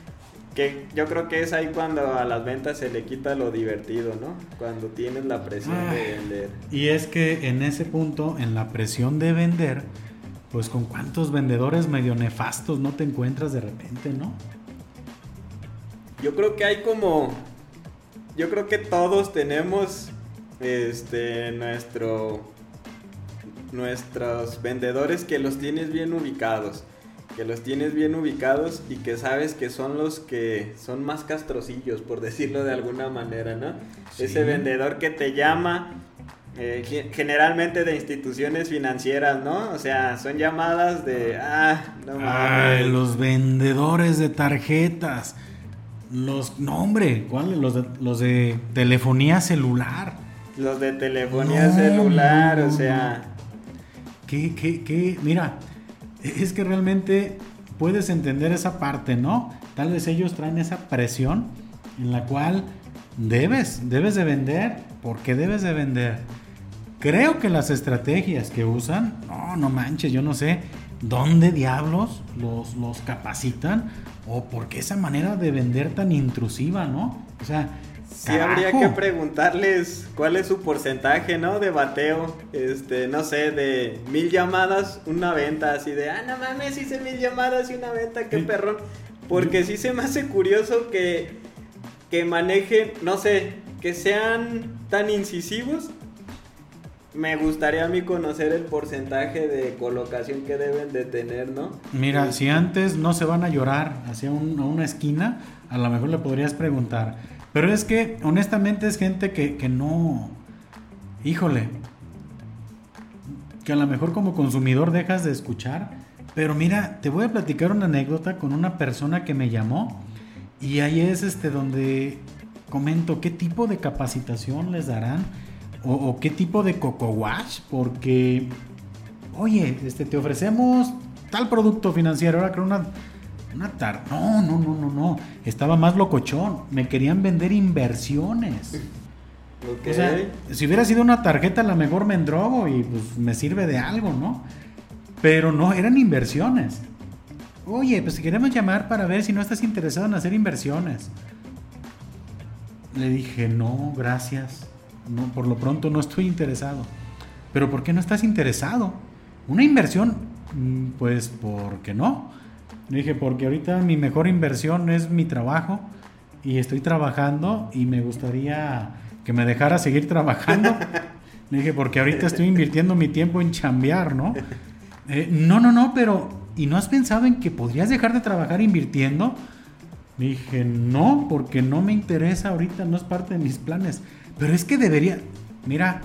que yo creo que es ahí cuando a las ventas se le quita lo divertido, ¿no? Cuando tienes la presión de vender. Y es que en ese punto, en la presión de vender, pues con cuántos vendedores medio nefastos no te encuentras de repente, ¿no? Yo creo que hay como, yo creo que todos tenemos, este, nuestro, nuestros vendedores que los tienes bien ubicados que los tienes bien ubicados y que sabes que son los que son más castrocillos, por decirlo de alguna manera, ¿no? Ese vendedor que te llama, eh, generalmente de instituciones financieras, ¿no? O sea, son llamadas de, ah, no mames. los vendedores de tarjetas. Los, no hombre, ¿cuáles? Los de, los de telefonía celular. Los de telefonía celular, o sea. ¿Qué, qué, qué? Mira, es que realmente puedes entender esa parte, ¿no? Tal vez ellos traen esa presión en la cual debes, debes de vender, porque debes de vender. Creo que las estrategias que usan, no, no manches, yo no sé dónde diablos los, los capacitan o por qué esa manera de vender tan intrusiva, ¿no? O sea, Sí, habría que preguntarles cuál es su porcentaje, ¿no? De bateo. Este, no sé, de mil llamadas, una venta. Así de, ah, no mames, hice mil llamadas y una venta, qué perrón. Porque sí se me hace curioso que, que manejen, no sé, que sean tan incisivos. Me gustaría a mí conocer el porcentaje de colocación que deben de tener, ¿no? Mira, si antes no se van a llorar hacia una esquina, a lo mejor le podrías preguntar pero es que, honestamente, es gente que, no. Híjole. Que a lo mejor como consumidor dejas de escuchar. Pero mira, te voy a platicar una anécdota con una persona que me llamó. Y ahí es este donde comento qué tipo de capacitación les darán. O, qué tipo de coco wash. Porque, oye, este, te ofrecemos tal producto financiero. Ahora creo una una tar no, no, no, no, no. Estaba más locochón. Me querían vender inversiones. O sea, si hubiera sido una tarjeta, a lo mejor me endrogo y pues me sirve de algo, ¿no? Pero no, eran inversiones. Oye, pues si queremos llamar para ver si no estás interesado en hacer inversiones. Le dije, no, gracias. No, por lo pronto no estoy interesado. Pero ¿por qué no estás interesado? Una inversión, mm, pues porque no. Le dije, porque ahorita mi mejor inversión es mi trabajo y estoy trabajando y me gustaría que me dejara seguir trabajando. Le dije, porque ahorita estoy invirtiendo mi tiempo en chambear, ¿no? Eh, no, no, no, pero ¿y no has pensado en que podrías dejar de trabajar invirtiendo? Le dije, no, porque no me interesa ahorita, no es parte de mis planes. Pero es que debería, mira,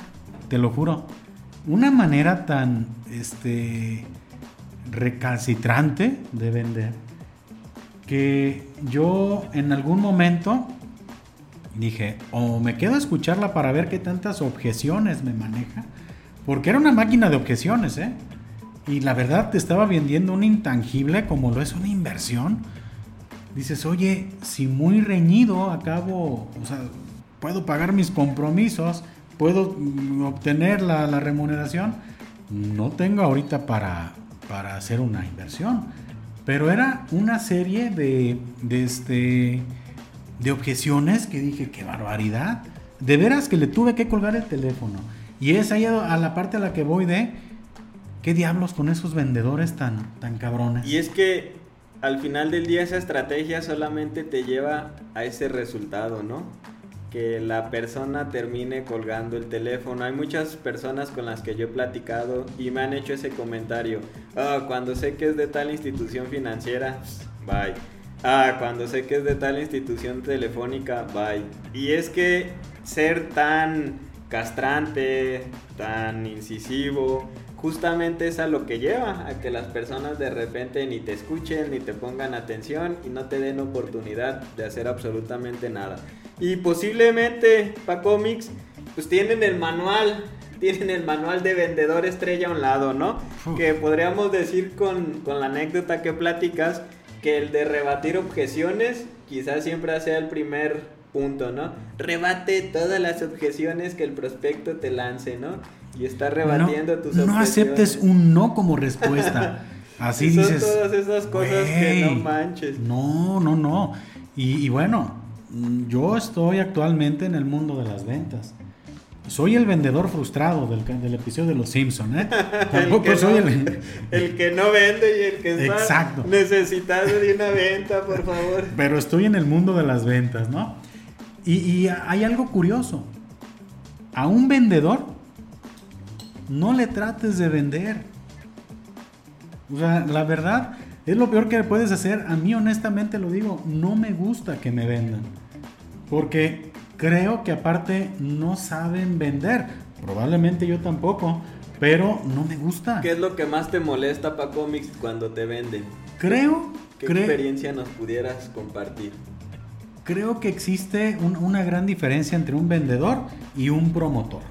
te lo juro, una manera tan, este, recalcitrante de vender que yo en algún momento dije, o me quedo a escucharla para ver qué tantas objeciones me maneja, porque era una máquina de objeciones, ¿eh? Y la verdad te estaba vendiendo un intangible como lo es una inversión. Dices, oye, si muy reñido acabo, o sea, puedo pagar mis compromisos, puedo obtener la, la remuneración, no tengo ahorita para, para hacer una inversión. Pero era una serie de, de, este, de objeciones que dije, qué barbaridad. De veras que le tuve que colgar el teléfono. Y es ahí a la parte a la que voy de, ¿qué diablos con esos vendedores tan, tan cabrones? Y es que al final del día esa estrategia solamente te lleva a ese resultado, ¿no? Que la persona termine colgando el teléfono. Hay muchas personas con las que yo he platicado y me han hecho ese comentario. Ah, cuando sé que es de tal institución financiera, bye. Ah, cuando sé que es de tal institución telefónica, bye. Y es que ser tan castrante, tan incisivo, justamente es a lo que lleva, a que las personas de repente ni te escuchen, ni te pongan atención y no te den oportunidad de hacer absolutamente nada. Y posiblemente para cómics, pues tienen el manual, tienen el manual de vendedor estrella a un lado, ¿no? Que podríamos decir con, con la anécdota que platicas, que el de rebatir objeciones quizás siempre sea el primer punto, ¿no? Rebate todas las objeciones que el prospecto te lance, ¿no? Y está rebatiendo no, tus No aceptes un no como respuesta. Así son dices. todas esas cosas que no "Güey, manches. No, no, no. Y, y bueno, yo estoy actualmente en el mundo de las ventas. Soy el vendedor frustrado del, episodio de Los Simpson, ¿eh? Tampoco soy no, el... el que no vende y el que está Exacto. necesitado de una venta, por favor. Pero estoy en el mundo de las ventas, ¿no? Y, y hay algo curioso. A un vendedor no le trates de vender. O sea, la verdad es lo peor que puedes hacer. A mí honestamente lo digo, no me gusta que me vendan. Porque creo que aparte no saben vender. Probablemente yo tampoco, pero no me gusta. ¿Qué es lo que más te molesta para cómics cuando te venden? Creo, ¿Qué experiencia nos pudieras compartir? creo que existe un- una gran diferencia entre un vendedor y un promotor.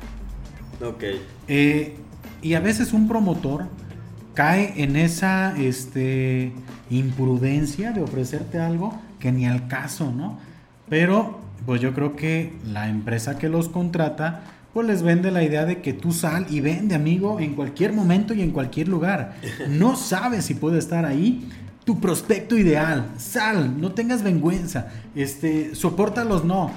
Ok. Eh, y a veces un promotor cae en esa este, imprudencia de ofrecerte algo que ni al caso, ¿no? Pero pues yo creo que la empresa que los contrata pues les vende la idea de que tú sal y vende, amigo, en cualquier momento y en cualquier lugar. No sabes si puede estar ahí tu prospecto ideal. Sal, no tengas vergüenza. Este, soporta los no.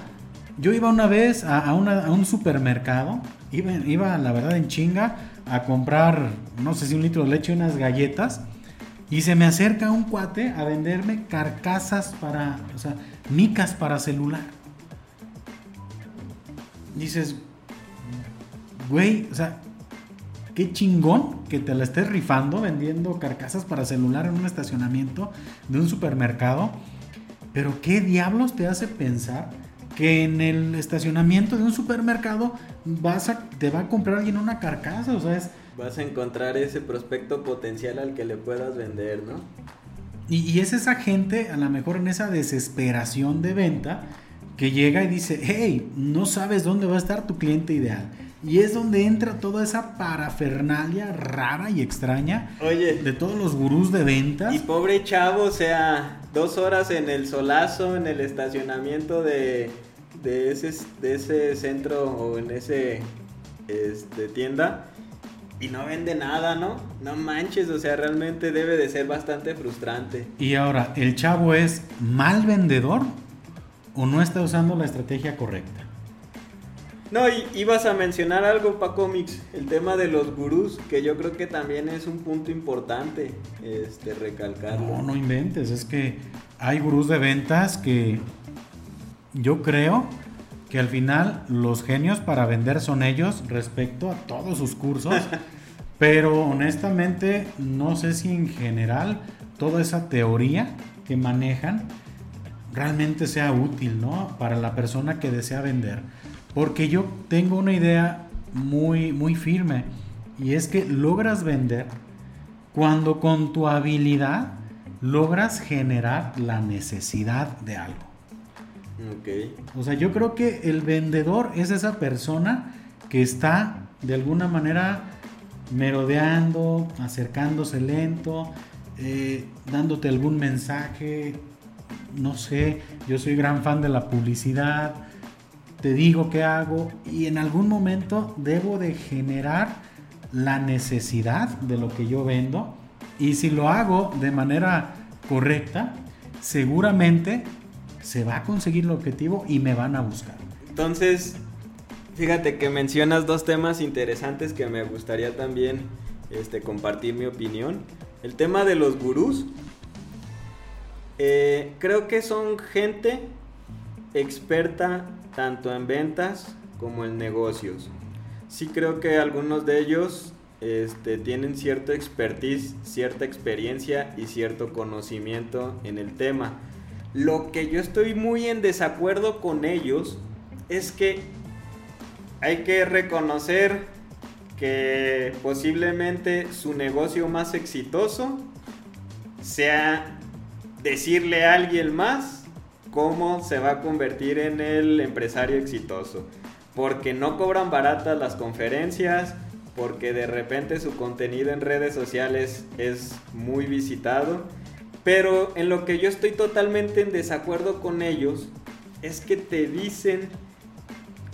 Yo iba una vez a, a una- a un supermercado, iba, iba la verdad en chinga a comprar, no sé si un litro de leche y unas galletas, y se me acerca un cuate a venderme carcasas para, o sea, micas para celular. Dices, güey, o sea, qué chingón que te la estés rifando vendiendo carcasas para celular en un estacionamiento de un supermercado. Pero qué diablos te hace pensar que en el estacionamiento de un supermercado vas a, te va a comprar alguien una carcasa, o sea, es, Vas a encontrar ese prospecto potencial al que le puedas vender, ¿no? Y, y es esa gente, a lo mejor en esa desesperación de venta, que llega y dice, hey, no sabes dónde va a estar tu cliente ideal. Y es donde entra toda esa parafernalia rara y extraña Oye, de todos los gurús de ventas. y pobre chavo, o sea, dos horas en el solazo, en el estacionamiento de, de, ese, de ese centro o en ese este, tienda y no vende nada, ¿no? No manches, o sea, realmente debe de ser bastante frustrante. Y ahora, ¿el chavo es mal vendedor o no está usando la estrategia correcta? No, y ibas a mencionar algo, para cómics, el tema de los gurús, que yo creo que también es un punto importante, este, recalcarlo. No, no inventes, es que hay gurús de ventas que yo creo que al final los genios para vender son ellos respecto a todos sus cursos, pero honestamente no sé si en general toda esa teoría que manejan realmente sea útil, ¿no? Para la persona que desea vender. Porque yo tengo una idea muy, muy firme y es que logras vender cuando con tu habilidad logras generar la necesidad de algo. Ok. O sea, yo creo que el vendedor es esa persona que está de alguna manera merodeando, acercándose lento, eh, dándote algún mensaje, no sé, yo soy gran fan de la publicidad, te digo qué hago y en algún momento debo de generar la necesidad de lo que yo vendo y si lo hago de manera correcta, seguramente se va a conseguir el objetivo y me van a buscar. Entonces, fíjate que mencionas dos temas interesantes que me gustaría también este, compartir mi opinión. El tema de los gurús. Eh, creo que son gente experta tanto en ventas como en negocios. Sí creo que algunos de ellos este, tienen cierto expertise, cierta experiencia y cierto conocimiento en el tema. Lo que yo estoy muy en desacuerdo con ellos es que hay que reconocer que posiblemente su negocio más exitoso sea decirle a alguien más cómo se va a convertir en el empresario exitoso. Porque no cobran baratas las conferencias, porque de repente su contenido en redes sociales es muy visitado. Pero en lo que yo estoy totalmente en desacuerdo con ellos es que te dicen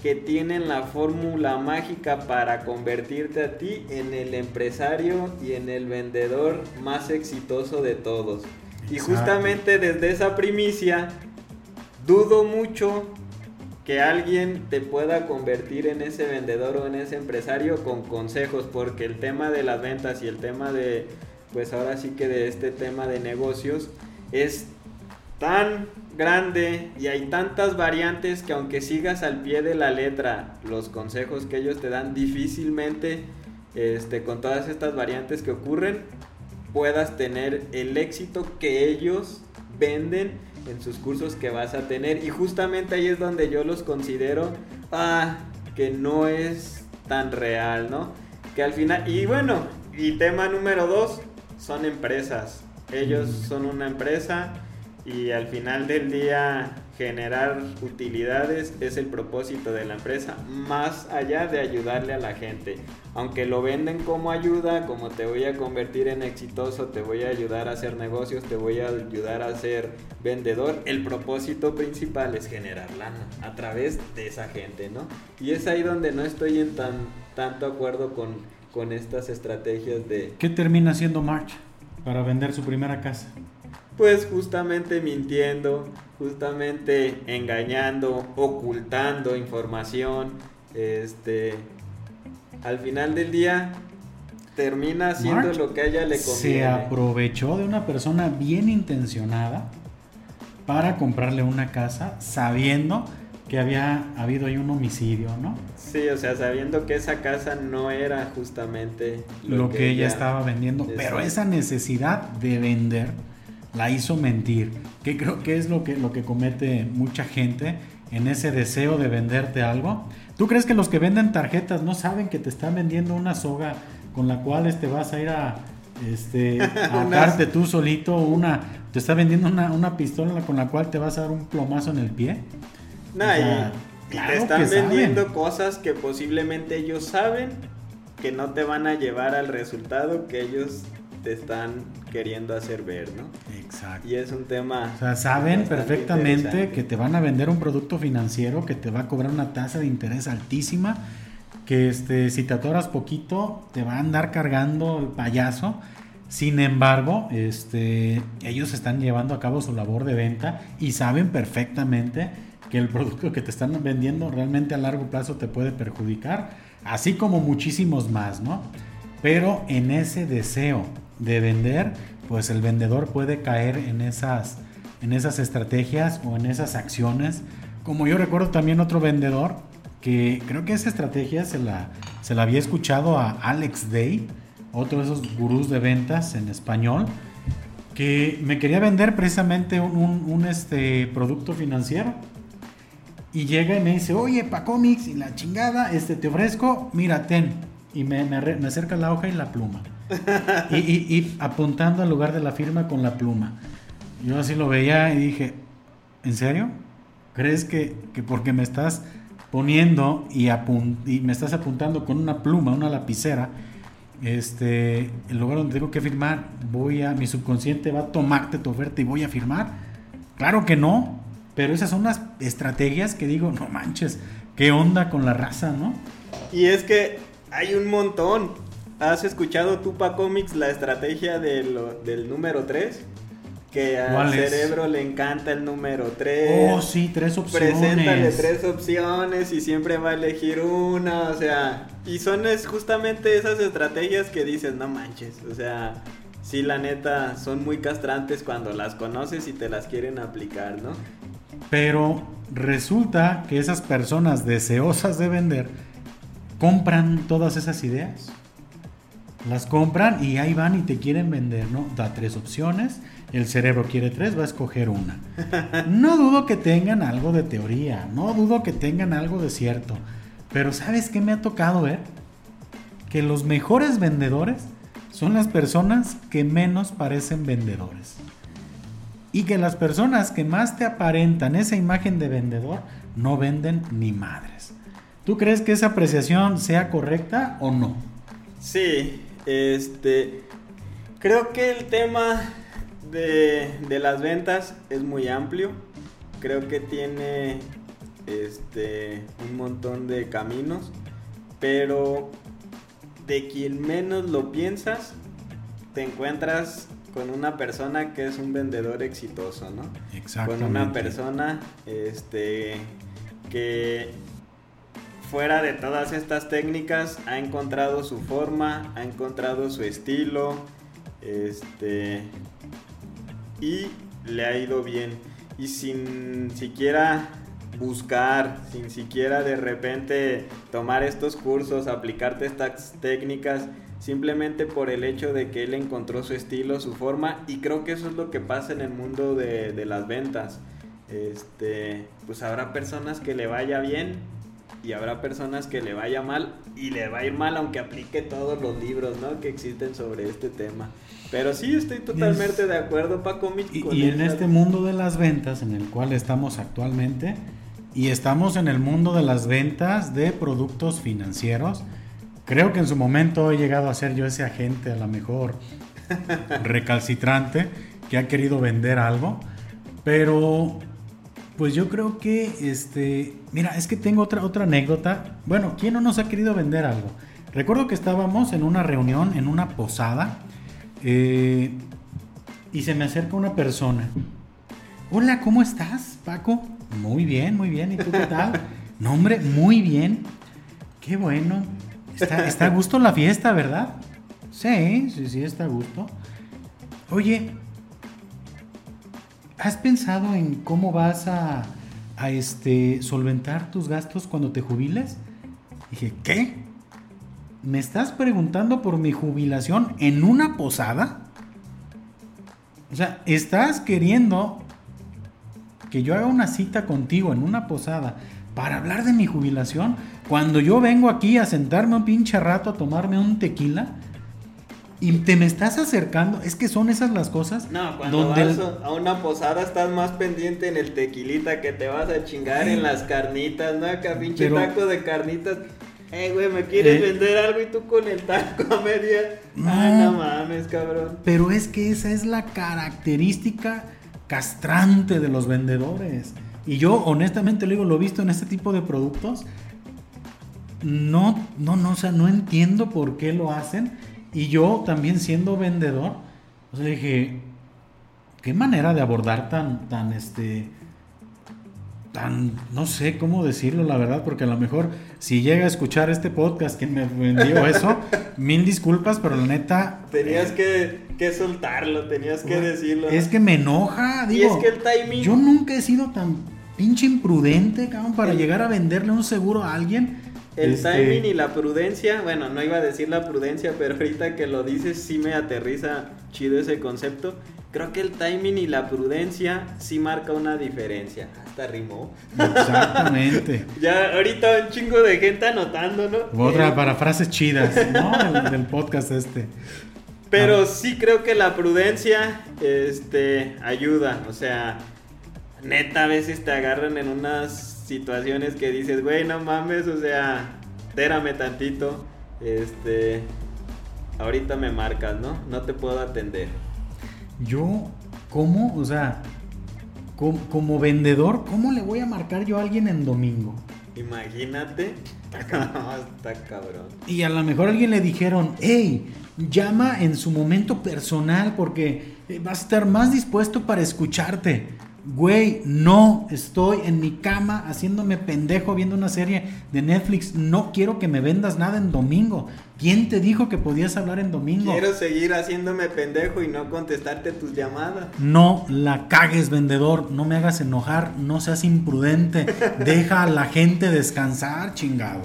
que tienen la fórmula mágica para convertirte a ti en el empresario y en el vendedor más exitoso de todos. Y justamente desde esa primicia, dudo mucho que alguien te pueda convertir en ese vendedor o en ese empresario con consejos, porque el tema de las ventas y el tema de, pues ahora sí que de este tema de negocios es tan grande y hay tantas variantes que aunque sigas al pie de la letra los consejos que ellos te dan, difícilmente este, con todas estas variantes que ocurren puedas tener el éxito que ellos venden en sus cursos que vas a tener. Y justamente ahí es donde yo los considero ah, que no es tan real, ¿no? Que al final, y bueno, y tema número dos, son empresas. Ellos son una empresa y al final del día generar utilidades es el propósito de la empresa más allá de ayudarle a la gente. Aunque lo venden como ayuda como te voy a convertir en exitoso te voy a ayudar a hacer negocios te voy a ayudar a ser vendedor el propósito principal es generar lana a través de esa gente no y es ahí donde no estoy en tan tanto acuerdo con con estas estrategias de qué termina siendo March para vender su primera casa pues justamente mintiendo, justamente engañando, ocultando información, este, al final del día termina haciendo lo que a ella le conviene. Se aprovechó de una persona bien intencionada para comprarle una casa sabiendo que había habido ahí un homicidio, ¿no? Sí, o sea, sabiendo que esa casa no era justamente lo, que, ella estaba vendiendo, pero esa necesidad de vender la hizo mentir, que creo que es lo que, lo que comete mucha gente en ese deseo de venderte algo. ¿Tú crees que los que venden tarjetas no saben que te están vendiendo una soga con la cual te este, vas a ir a este, a tú solito una te está vendiendo una, pistola con la cual te vas a dar un plomazo en el pie? No, te están vendiendo cosas que posiblemente ellos saben que no te van a llevar al resultado que ellos te están queriendo hacer ver, ¿no? Exacto. Y es un tema... O sea, saben perfectamente que te van a vender un producto financiero que te va a cobrar una tasa de interés altísima, que este, si te atoras poquito te va a andar cargando el payaso. Sin embargo, este, ellos están llevando a cabo su labor de venta y saben perfectamente que el producto que te están vendiendo realmente a largo plazo te puede perjudicar, así como muchísimos más, ¿no? Pero en ese deseo de vender, pues el vendedor puede caer en esas, en esas estrategias o en esas acciones. Como yo recuerdo también otro vendedor que creo que esa estrategia se la, se la había escuchado a Alex Day, otro de esos gurús de ventas en español, que me quería vender precisamente un, este, producto financiero. Y llega y me dice, oye, pa cómics y la chingada, este, te ofrezco, mira, ten. Y me, me, me acerca la hoja y la pluma y, apuntando al lugar de la firma con la pluma. Yo así lo veía y dije, ¿en serio? ¿Crees que, porque me estás poniendo y, y, me estás apuntando con una pluma, una lapicera, este, el lugar donde tengo que firmar, voy a, mi subconsciente va a tomarte tu oferta y voy a firmar? Claro que no, pero esas son las estrategias que digo, no manches, ¿qué onda con la raza, no? Y es que hay un montón. ¿Has escuchado tú, Pa Comics, la estrategia del, del número 3? Que al cerebro le encanta el número 3. Oh, sí, tres opciones. Preséntale tres opciones y siempre va a elegir una, o sea, y son es justamente esas estrategias que dices, no manches, o sea, sí, la neta, son muy castrantes cuando las conoces y te las quieren aplicar, ¿no? Pero resulta que esas personas deseosas de vender compran todas esas ideas. Las compran y ahí van y te quieren vender, ¿no? Da tres opciones, el cerebro quiere tres, va a escoger una. No dudo que tengan algo de teoría, no dudo que tengan algo de cierto, pero ¿sabes qué me ha tocado ver? Que los mejores vendedores son las personas que menos parecen vendedores. Y que las personas que más te aparentan esa imagen de vendedor no venden ni madres. ¿Tú crees que esa apreciación sea correcta o no? Sí, este. Creo que el tema de, las ventas es muy amplio. Creo que tiene este un montón de caminos. Pero de quien menos lo piensas, te encuentras con una persona que es un vendedor exitoso, ¿no? Exactamente. Con una persona este, que fuera de todas estas técnicas ha encontrado su forma, ha encontrado su estilo, este, y le ha ido bien. Y sin siquiera buscar, sin siquiera de repente tomar estos cursos, aplicarte estas técnicas, simplemente por el hecho de que él encontró su estilo, su forma, y creo que eso es lo que pasa en el mundo de, de las ventas. Este, pues habrá personas que le vaya bien y habrá personas que le vaya mal y le va a ir mal aunque aplique todos los libros ¿no? que existen sobre este tema. Pero sí estoy totalmente Es- de acuerdo, Paco Mitch, Y, con y en este mundo de las ventas en el cual estamos actualmente, y estamos en el mundo de las ventas de productos financieros, creo que en su momento he llegado a ser yo ese agente a lo mejor recalcitrante que ha querido vender algo, pero pues yo creo que este, mira, es que tengo otra otra anécdota. Bueno, ¿quién no nos ha querido vender algo? Recuerdo que estábamos en una reunión, en una posada, eh, y se me acerca una persona. Hola, ¿cómo estás, Paco? Muy bien, muy bien. ¿Y tú qué tal? No, hombre, muy bien. Qué bueno. Está, a gusto la fiesta, ¿verdad? Sí, sí, sí, está a gusto. Oye, ¿has pensado en cómo vas a, a este, solventar tus gastos cuando te jubiles? Dije, ¿qué? ¿Me estás preguntando por mi jubilación en una posada? O sea, estás queriendo que yo haga una cita contigo en una posada para hablar de mi jubilación cuando yo vengo aquí a sentarme un pinche rato a tomarme un tequila y te me estás acercando. Es que son esas las cosas No, cuando donde vas el- a una posada estás más pendiente en el tequilita que te vas a chingar en las carnitas, ¿no? Acá pinche Pero- taco de carnitas. Eh, güey, ¿me quieres Eh. vender algo y tú con el taco a media? No. Ay, no mames, cabrón. Pero es que esa es la característica castrante de los vendedores. Y yo honestamente lo digo, lo he visto en este tipo de productos. No, no, no, o sea, no entiendo por qué lo hacen. Y yo también siendo vendedor, o sea, dije, qué manera de abordar tan, tan, este, tan, no sé cómo decirlo, la verdad, porque a lo mejor si llega a escuchar este podcast, quien me vendió eso, mil disculpas, pero la neta... Tenías eh, que, que soltarlo, tenías que decirlo. es que me enoja, Y digo. es que el timing- Yo nunca he sido tan pinche imprudente, cabrón, para El- llegar a venderle un seguro a alguien. El Este, timing y la prudencia, bueno, no iba a decir la prudencia, pero ahorita que lo dices sí me aterriza chido ese concepto. Creo que el timing y la prudencia sí marca una diferencia. Hasta rimó. Exactamente. Ya ahorita un chingo de gente anotando, ¿no? Otra Eh, para frases chidas, ¿no? Del, del podcast este. Pero Ah. sí creo que la prudencia este, ayuda. O sea, neta, a veces te agarran en unas situaciones que dices, güey, no mames, o sea, térame tantito. Este, ahorita me marcas, ¿no? No te puedo atender. Yo, ¿cómo? O sea, com- como vendedor, ¿cómo le voy a marcar yo a alguien en domingo? Imagínate. Está cabrón. Y a lo mejor alguien le dijeron, hey, llama en su momento personal porque eh, vas a estar más dispuesto para escucharte. Güey, no, estoy en mi cama haciéndome pendejo viendo una serie de Netflix. No quiero que me vendas nada en domingo. ¿Quién te dijo que podías hablar en domingo? Quiero seguir haciéndome pendejo y no contestarte tus llamadas. No la cagues, vendedor. No me hagas enojar. No seas imprudente. Deja a la gente descansar, chingado.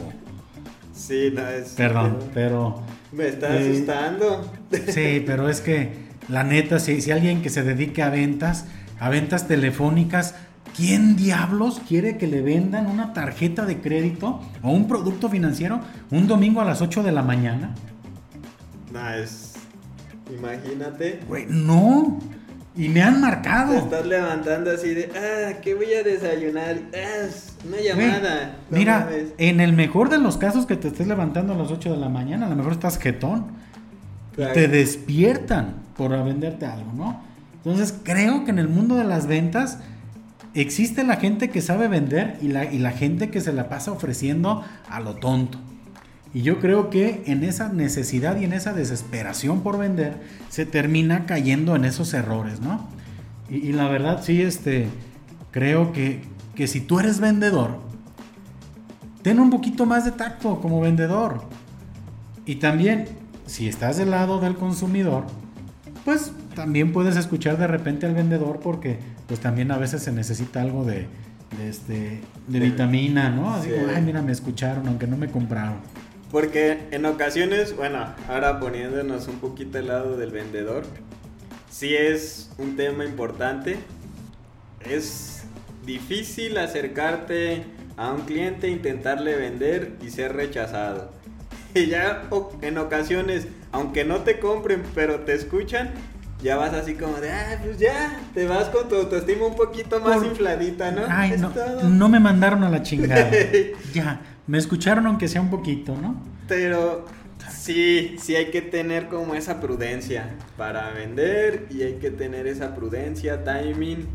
Sí, no es. Perdón, pero... Me está Eh, asustando. Sí, pero es que la neta, si, si alguien que se dedique a ventas, a ventas telefónicas, ¿quién diablos quiere que le vendan una tarjeta de crédito o un producto financiero un domingo a las 8 de la mañana? No, es. Imagínate. Güey, no. Y me han Te marcado. estás levantando así de, ah, ¿qué voy a desayunar? Ah, una llamada. Mira, en el mejor de los casos que te estés levantando a las 8 de la mañana, a lo mejor estás jetón. Y te despiertan por venderte algo, ¿no? Entonces creo que en el mundo de las ventas existe la gente que sabe vender y la, y la gente que se la pasa ofreciendo a lo tonto. Y yo creo que en esa necesidad y en esa desesperación por vender se termina cayendo en esos errores, ¿no? Y, y la verdad sí, este, creo que, que si tú eres vendedor, ten un poquito más de tacto como vendedor. Y también, si estás del lado del consumidor, pues también puedes escuchar de repente al vendedor porque pues también a veces se necesita algo de, de, este, de vitamina, ¿no? Así Sí. como, ay, mira, me escucharon, aunque no me compraron. Porque en ocasiones, bueno, ahora poniéndonos un poquito al lado del vendedor, sí es un tema importante. Es difícil acercarte a un cliente, intentarle vender y ser rechazado. Y ya en ocasiones, aunque no te compren, pero te escuchan, ya vas así como de, ah, pues ya, te vas con tu autoestima un poquito más Por- infladita, ¿no? Ay, no me mandaron a la chingada. ya, me escucharon aunque sea un poquito, ¿no? Pero sí, sí hay que tener como esa prudencia para vender y hay que tener esa prudencia, timing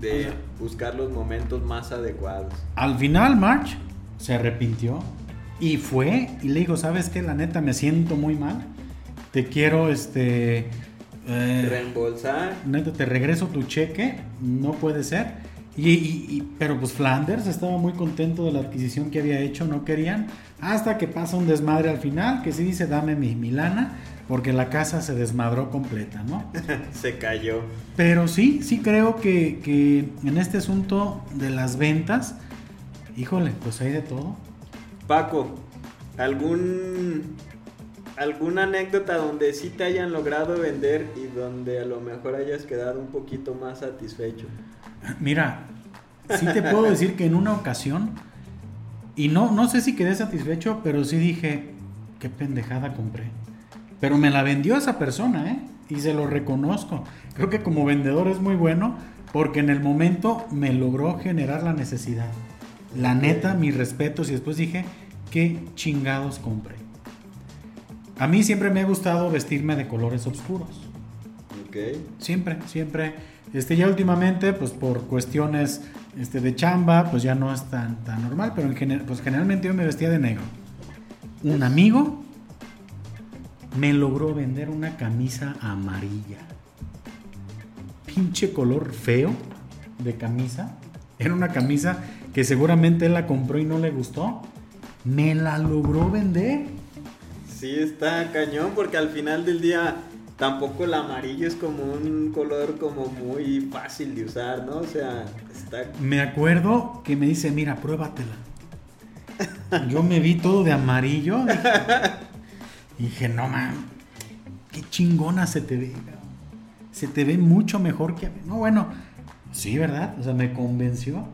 de buscar los momentos más adecuados. Al final, March se arrepintió y fue y le dijo, ¿sabes qué? La neta me siento muy mal. Te quiero, este... eh, Reembolsar. neta, te regreso tu cheque, no puede ser. Y, y- y- pero pues Flanders estaba muy contento de la adquisición que había hecho, no querían. Hasta que pasa un desmadre al final, que sí dice, dame mi, mi lana, porque la casa se desmadró completa, ¿no? Se cayó. Pero sí, sí creo que, que en este asunto de las ventas, híjole, pues hay de todo. Paco, ¿algún, ¿alguna anécdota donde sí te hayan logrado vender y donde a lo mejor hayas quedado un poquito más satisfecho? Mira, sí te puedo decir que en una ocasión, y no, no sé si quedé satisfecho, pero sí dije, qué pendejada compré. Pero me la vendió esa persona, ¿eh? Y se lo reconozco. Creo que como vendedor es muy bueno porque en el momento me logró generar la necesidad. La neta, mis respetos. Y después dije, qué chingados compré. A mí siempre me ha gustado vestirme de colores oscuros. Ok. Siempre, siempre. Este, ya últimamente, pues por cuestiones este, de chamba, pues ya no es tan, tan normal, pero en general, pues generalmente yo me vestía de negro. Un amigo me logró vender una camisa amarilla. Pinche color feo de camisa. Era una camisa que seguramente él la compró y no le gustó. Me la logró vender. Sí, está cañón porque al final del día tampoco el amarillo es como un color como muy fácil de usar, ¿no? O sea, está... Me acuerdo que me dice, mira, pruébatela. Yo me vi todo de amarillo. Dije, dije, no man, qué chingona se te ve. Se te ve mucho mejor que. No, bueno, sí, ¿verdad? O sea, me convenció.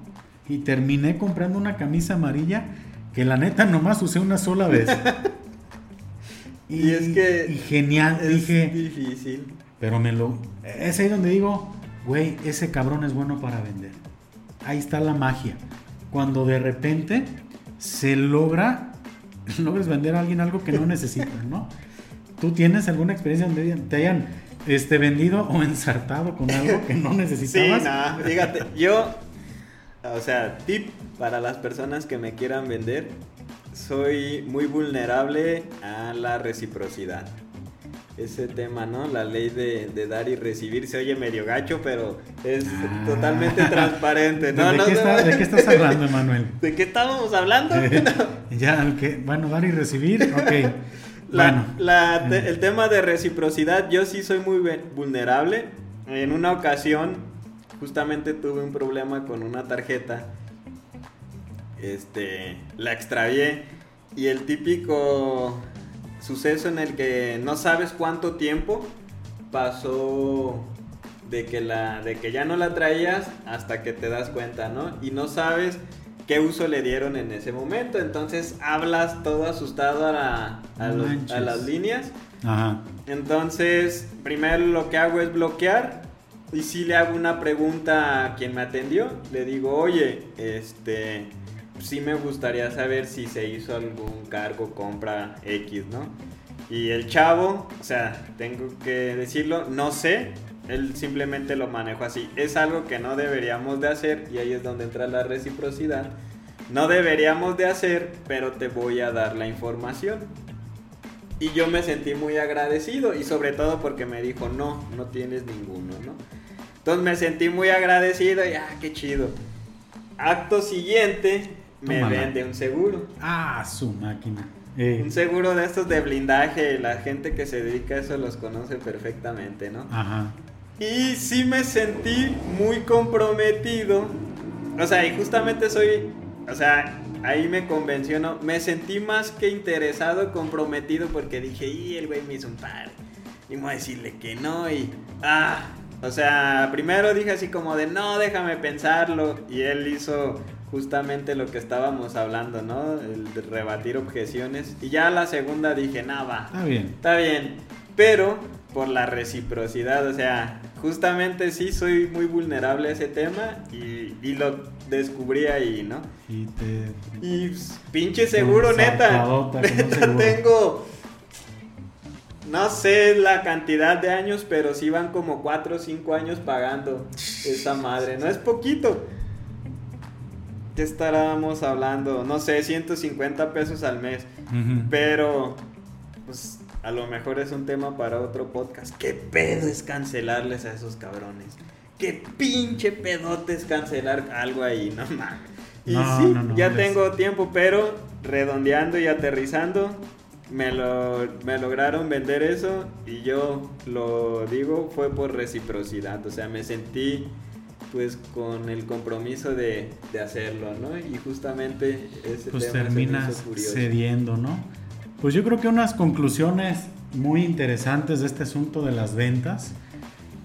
Y terminé comprando una camisa amarilla que la neta nomás usé una sola vez. Y es que Y genial, Es dije. difícil. Pero me lo. Es ahí donde digo, güey, ese cabrón es bueno para vender. Ahí está la magia. Cuando de repente se logra, logres vender a alguien algo que no necesitan, ¿no? ¿Tú tienes alguna experiencia donde te hayan este, vendido o ensartado con algo que no Sí, necesitabas? no, fíjate, yo, o sea, tip para las personas que me quieran vender, soy muy vulnerable a la reciprocidad. Ese tema, ¿no? La ley de, de dar y recibir se oye medio gacho, pero es Ah. totalmente transparente. No, ¿De, no, qué no. está- ¿De qué estás hablando, Emanuel? ¿De qué estábamos hablando? ya, que, bueno, dar y recibir, ok. La- bueno, la- te- el tema de reciprocidad, yo sí soy muy vulnerable. En una ocasión, justamente tuve un problema con una tarjeta. Este, la extravié y el típico suceso en el que no sabes cuánto tiempo pasó de que la de que ya no la traías hasta que te das cuenta, ¿no? Y no sabes qué uso le dieron en ese momento, entonces hablas todo asustado a, a, las líneas. Ajá. Entonces, primero lo que hago es bloquear y si le hago una pregunta a quien me atendió, le digo, "Oye, este sí me gustaría saber si se hizo algún cargo, compra X, ¿no? Y el chavo, o sea, tengo que decirlo, no sé, él simplemente lo manejo así. Es algo que no deberíamos de hacer y ahí es donde entra la reciprocidad. No deberíamos de hacer, pero te voy a dar la información. Y yo me sentí muy agradecido y sobre todo porque me dijo, no, no tienes ninguno, ¿no? Entonces me sentí muy agradecido y, ah, qué chido. Acto siguiente, me vende un seguro. Ah, su máquina. Eh. Un seguro de estos de blindaje, la gente que se dedica a eso los conoce perfectamente, ¿no? Ajá. Y sí me sentí muy comprometido. O sea, y justamente soy, o sea, ahí me convenció, ¿no? Me sentí más que interesado, comprometido, porque dije, y el güey me hizo un par. Y voy a decirle que no, y, ah, o sea, primero dije así como de, no, déjame pensarlo. Y él hizo justamente lo que estábamos hablando, ¿no? El de rebatir objeciones. Y ya la segunda dije, nada, va. Está bien. Está bien. Pero por la reciprocidad, o sea, justamente sí soy muy vulnerable a ese tema y, y lo descubrí ahí, ¿no? Y te... Y pues, pinche seguro, neta. Neta tengo... No sé la cantidad de años, pero sí van como 4 o 5 años pagando esa madre. No es poquito estábamos hablando? No sé, 150 pesos al mes. Pero, pues, a lo mejor es un tema para otro podcast. ¿Qué pedo es cancelarles a esos cabrones? ¿Qué pinche pedote es cancelar algo ahí? No mames. Y sí, ya tengo tiempo, pero redondeando y aterrizando, me, lo, me lograron vender eso y yo lo digo, fue por reciprocidad. O sea, me sentí pues con el compromiso de, hacerlo, ¿no? Y justamente ese pues terminas cediendo, ¿no? Pues yo creo que unas conclusiones muy interesantes de este asunto de las ventas,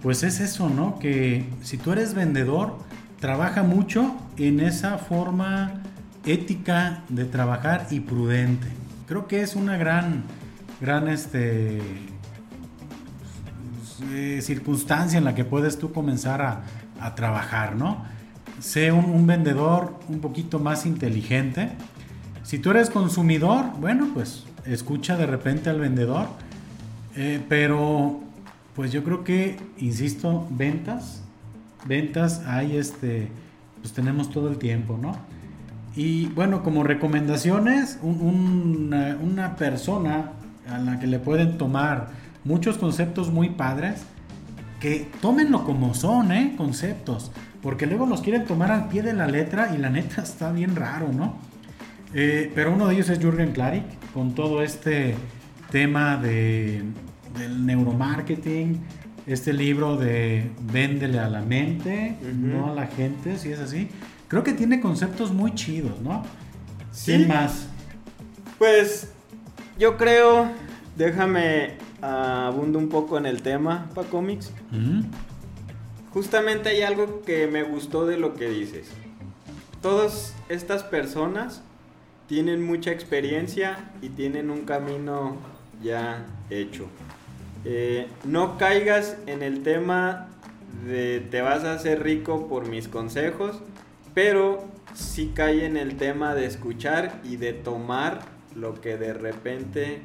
pues es eso, ¿no? Que si tú eres vendedor, trabaja mucho en esa forma ética de trabajar y prudente. Creo que es una gran, gran este, eh, circunstancia en la que puedes tú comenzar a, a trabajar, ¿no? Sé un, vendedor un poquito más inteligente. Si tú eres consumidor, bueno, pues escucha de repente al vendedor, eh, pero pues yo creo que, insisto, ventas, ventas hay este, pues tenemos todo el tiempo, ¿no? Y bueno, como recomendaciones, una, una persona a la que le pueden tomar muchos conceptos muy padres que tómenlo como son, ¿eh? Conceptos. Porque luego los quieren tomar al pie de la letra y la neta está bien raro, ¿no? Eh, pero uno de ellos es Jürgen Klarik, con todo este tema de, del neuromarketing, este libro de Véndele a la mente, no a la gente, si es así. Creo que tiene conceptos muy chidos, ¿no? ¿Sí? más? Pues yo creo, déjame abundo un poco en el tema para cómics. Justamente hay algo que me gustó de lo que dices. Todas estas personas tienen mucha experiencia y tienen un camino ya hecho. Eh, no caigas en el tema de te vas a hacer rico por mis consejos, pero sí cae en el tema de escuchar y de tomar lo que de repente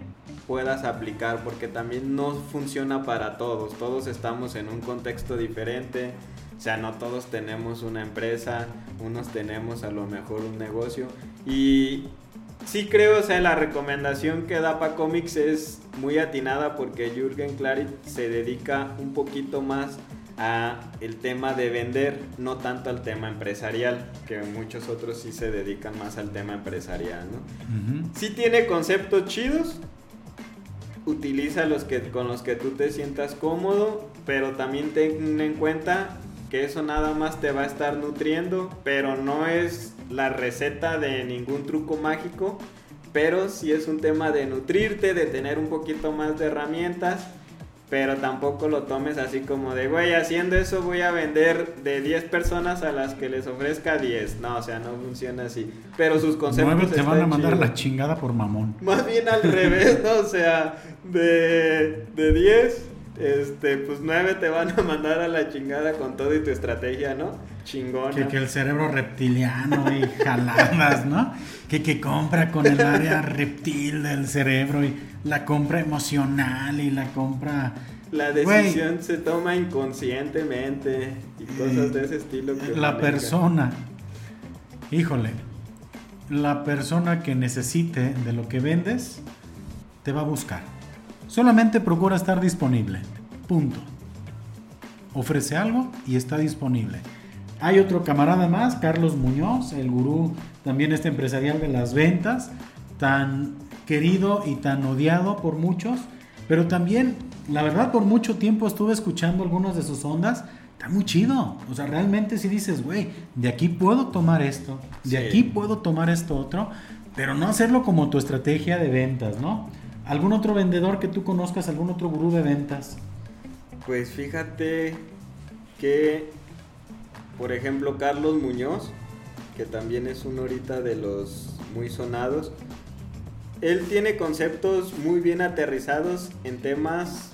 puedas aplicar, porque también no funciona para todos, todos estamos en un contexto diferente, o sea, no todos tenemos una empresa, unos tenemos a lo mejor un negocio. Y sí creo, o sea, la recomendación que da para Comics es muy atinada porque Jürgen Klarit se dedica un poquito más a el tema de vender, no tanto al tema empresarial, que muchos otros sí se dedican más al tema empresarial, ¿no? Sí tiene conceptos chidos, utiliza los que con los que tú te sientas cómodo, pero también ten en cuenta que eso nada más te va a estar nutriendo, pero no es la receta de ningún truco mágico, pero sí es un tema de nutrirte, de tener un poquito más de herramientas, pero tampoco lo tomes así como de, güey, haciendo eso voy a vender de 10 personas a las que les ofrezca 10. No, o sea, no funciona así. Pero sus conceptos... Nueve te van a mandar chidos. la chingada por mamón. Más bien al revés, ¿no? O sea, de, de 10, este, pues 9 te van a mandar a la chingada con todo y tu estrategia, ¿no? Chingona. Que, que el cerebro reptiliano y jaladas, ¿no? Que, que compra con el área reptil del cerebro y la compra emocional y la compra... La decisión se toma inconscientemente y cosas de ese estilo. que La maneja. persona, híjole, la persona que necesite de lo que vendes, te va a buscar. Solamente procura estar disponible. Punto. Ofrece algo y está disponible. Hay otro camarada más, Carlos Muñoz, el gurú también este empresarial de las ventas, tan querido y tan odiado por muchos, pero también, la verdad, por mucho tiempo estuve escuchando algunas de sus ondas. Está muy chido. O sea, realmente si dices, güey, de aquí puedo tomar esto, de Sí. aquí puedo tomar esto otro, pero no hacerlo como tu estrategia de ventas, ¿no? ¿Algún otro vendedor que tú conozcas, algún otro gurú de ventas? Pues fíjate que, por ejemplo, Carlos Muñoz, que también es uno ahorita de los muy sonados, él tiene conceptos muy bien aterrizados en temas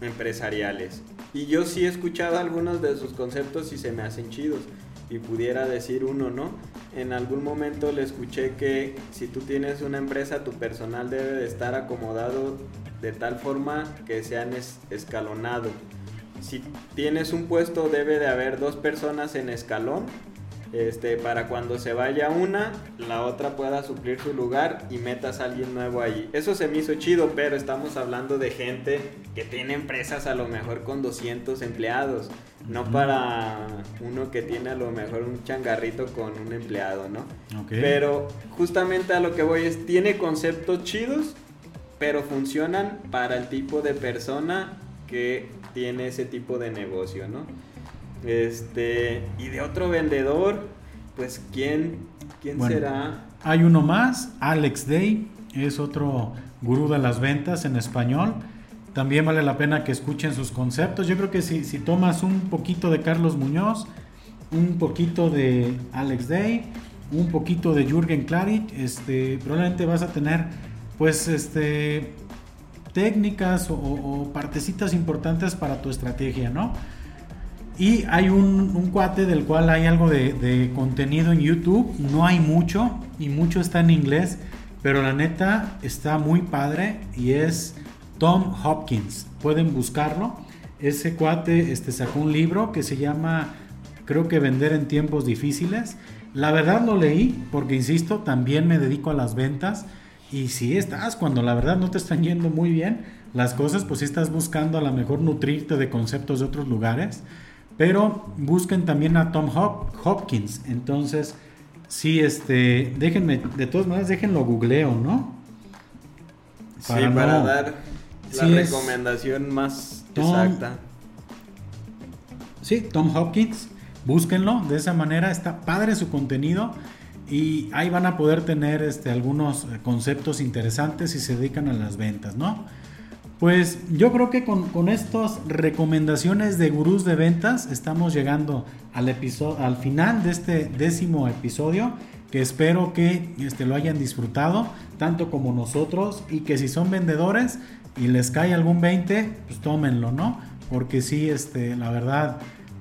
empresariales. Y yo sí he escuchado algunos de sus conceptos y se me hacen chidos. Y pudiera decir uno, ¿no? En algún momento le escuché que si tú tienes una empresa, tu personal debe de estar acomodado de tal forma que sean es- escalonado. Si tienes un puesto, debe de haber dos personas en escalón este, para cuando se vaya una, la otra pueda suplir su lugar y metas a alguien nuevo ahí. Eso se me hizo chido, pero estamos hablando de gente que tiene empresas a lo mejor con 200 empleados, no para uno que tiene a lo mejor un changarrito con un empleado, ¿no? Pero justamente a lo que voy es, tiene conceptos chidos, pero funcionan para el tipo de persona que tiene ese tipo de negocio, ¿no? Este, y de otro vendedor, pues quién, quién Bueno. será? Hay uno más, Alex Day, es otro gurú de las ventas en español. También vale la pena que escuchen sus conceptos. Yo creo que si, si tomas un poquito de Carlos Muñoz, un poquito de Alex Day, un poquito de Jürgen Klarich, este, probablemente vas a tener pues este técnicas o, o partecitas importantes para tu estrategia, ¿no? Y hay un, un cuate del cual hay algo de, de contenido en YouTube. No hay mucho y mucho está en inglés. Pero la neta está muy padre y es Tom Hopkins. Pueden buscarlo. Ese cuate este, sacó un libro que se llama, creo que Vender en tiempos difíciles. La verdad lo leí porque, insisto, también me dedico a las ventas. Y si estás, cuando la verdad no te están yendo muy bien las cosas, pues si estás buscando a lo mejor nutrirte de conceptos de otros lugares. Pero busquen también a Tom Hop- Hopkins. Entonces, sí, este, déjenme, de todas maneras, déjenlo googleo, ¿no? sí, Para dar la Sí, recomendación más Tom- exacta. Sí, Tom Hopkins, búsquenlo. De esa manera está padre su contenido. Y ahí van a poder tener este, algunos eh, conceptos interesantes si se dedican a las ventas, ¿no? Pues yo creo que con, estas recomendaciones de gurús de ventas estamos llegando al, episodio, al final de este décimo episodio que espero que este, lo hayan disfrutado tanto como nosotros y que si son vendedores y les cae algún 20 pues tómenlo, ¿no? Porque sí, este, la verdad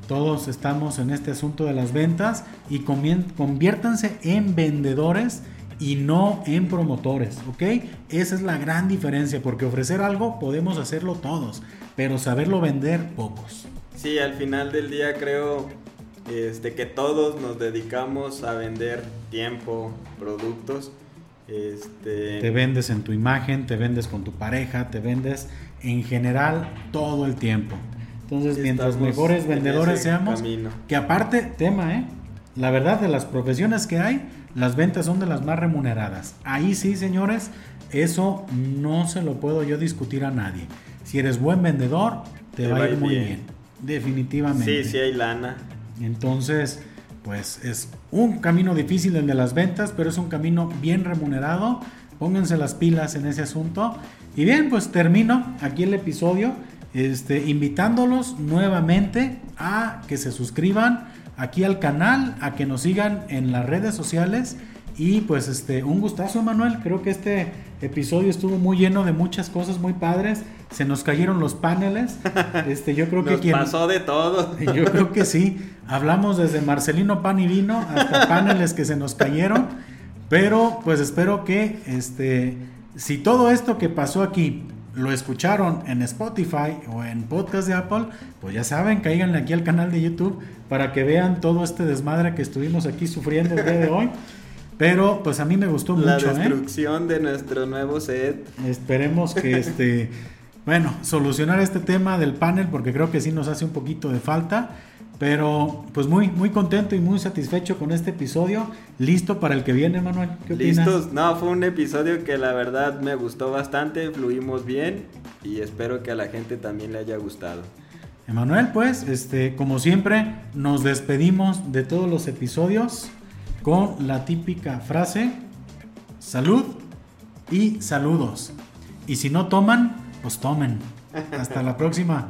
todos estamos en este asunto de las ventas y conviértanse en vendedores y no en promotores, ¿ok? Esa es la gran diferencia, porque ofrecer algo podemos hacerlo todos, pero saberlo vender pocos. Sí, al final del día creo este, que todos nos dedicamos a vender tiempo, productos. Este, Te vendes en tu imagen, te vendes con tu pareja, te vendes en general todo el tiempo. Entonces, mientras mejores en vendedores seamos, camino. que aparte, tema, ¿eh? La verdad de las profesiones que hay, las ventas son de las más remuneradas. Ahí sí, señores, eso no se lo puedo yo discutir a nadie. Si eres buen vendedor, te, va a ir muy bien. Definitivamente. Sí, sí hay lana. Entonces, pues es un camino difícil el de las ventas, pero es un camino bien remunerado. Pónganse las pilas en ese asunto. Y bien, pues termino aquí el episodio, este, invitándolos nuevamente a que se suscriban aquí al canal, a que nos sigan en las redes sociales. Y pues este, un gustazo, Manuel. Creo que este episodio estuvo muy lleno de muchas cosas muy padres. Se nos cayeron los paneles. Este, yo creo que Nos pasó de todo. Yo creo que sí. Hablamos desde Marcelino Pan y Vino hasta paneles que se nos cayeron. Pero pues espero que este, si todo esto que pasó aquí lo escucharon en Spotify o en podcast de Apple, pues ya saben, caigan aquí al canal de YouTube para que vean todo este desmadre que estuvimos aquí sufriendo el día de hoy. Pero pues a mí me gustó La mucho, ¿eh? destrucción de nuestro nuevo set. Esperemos que este, bueno, solucionar este tema del panel porque creo que sí nos hace un poquito de falta. Pero pues muy, muy contento y muy satisfecho con este episodio. Listo para el que viene, Manuel. ¿Qué opinas? Listos. No, fue un episodio que la verdad me gustó bastante, fluimos bien y espero que a la gente también le haya gustado. Emanuel, pues, este, como siempre, nos despedimos de todos los episodios con la típica frase: salud y saludos. Y si no toman, pues tomen. Hasta la próxima.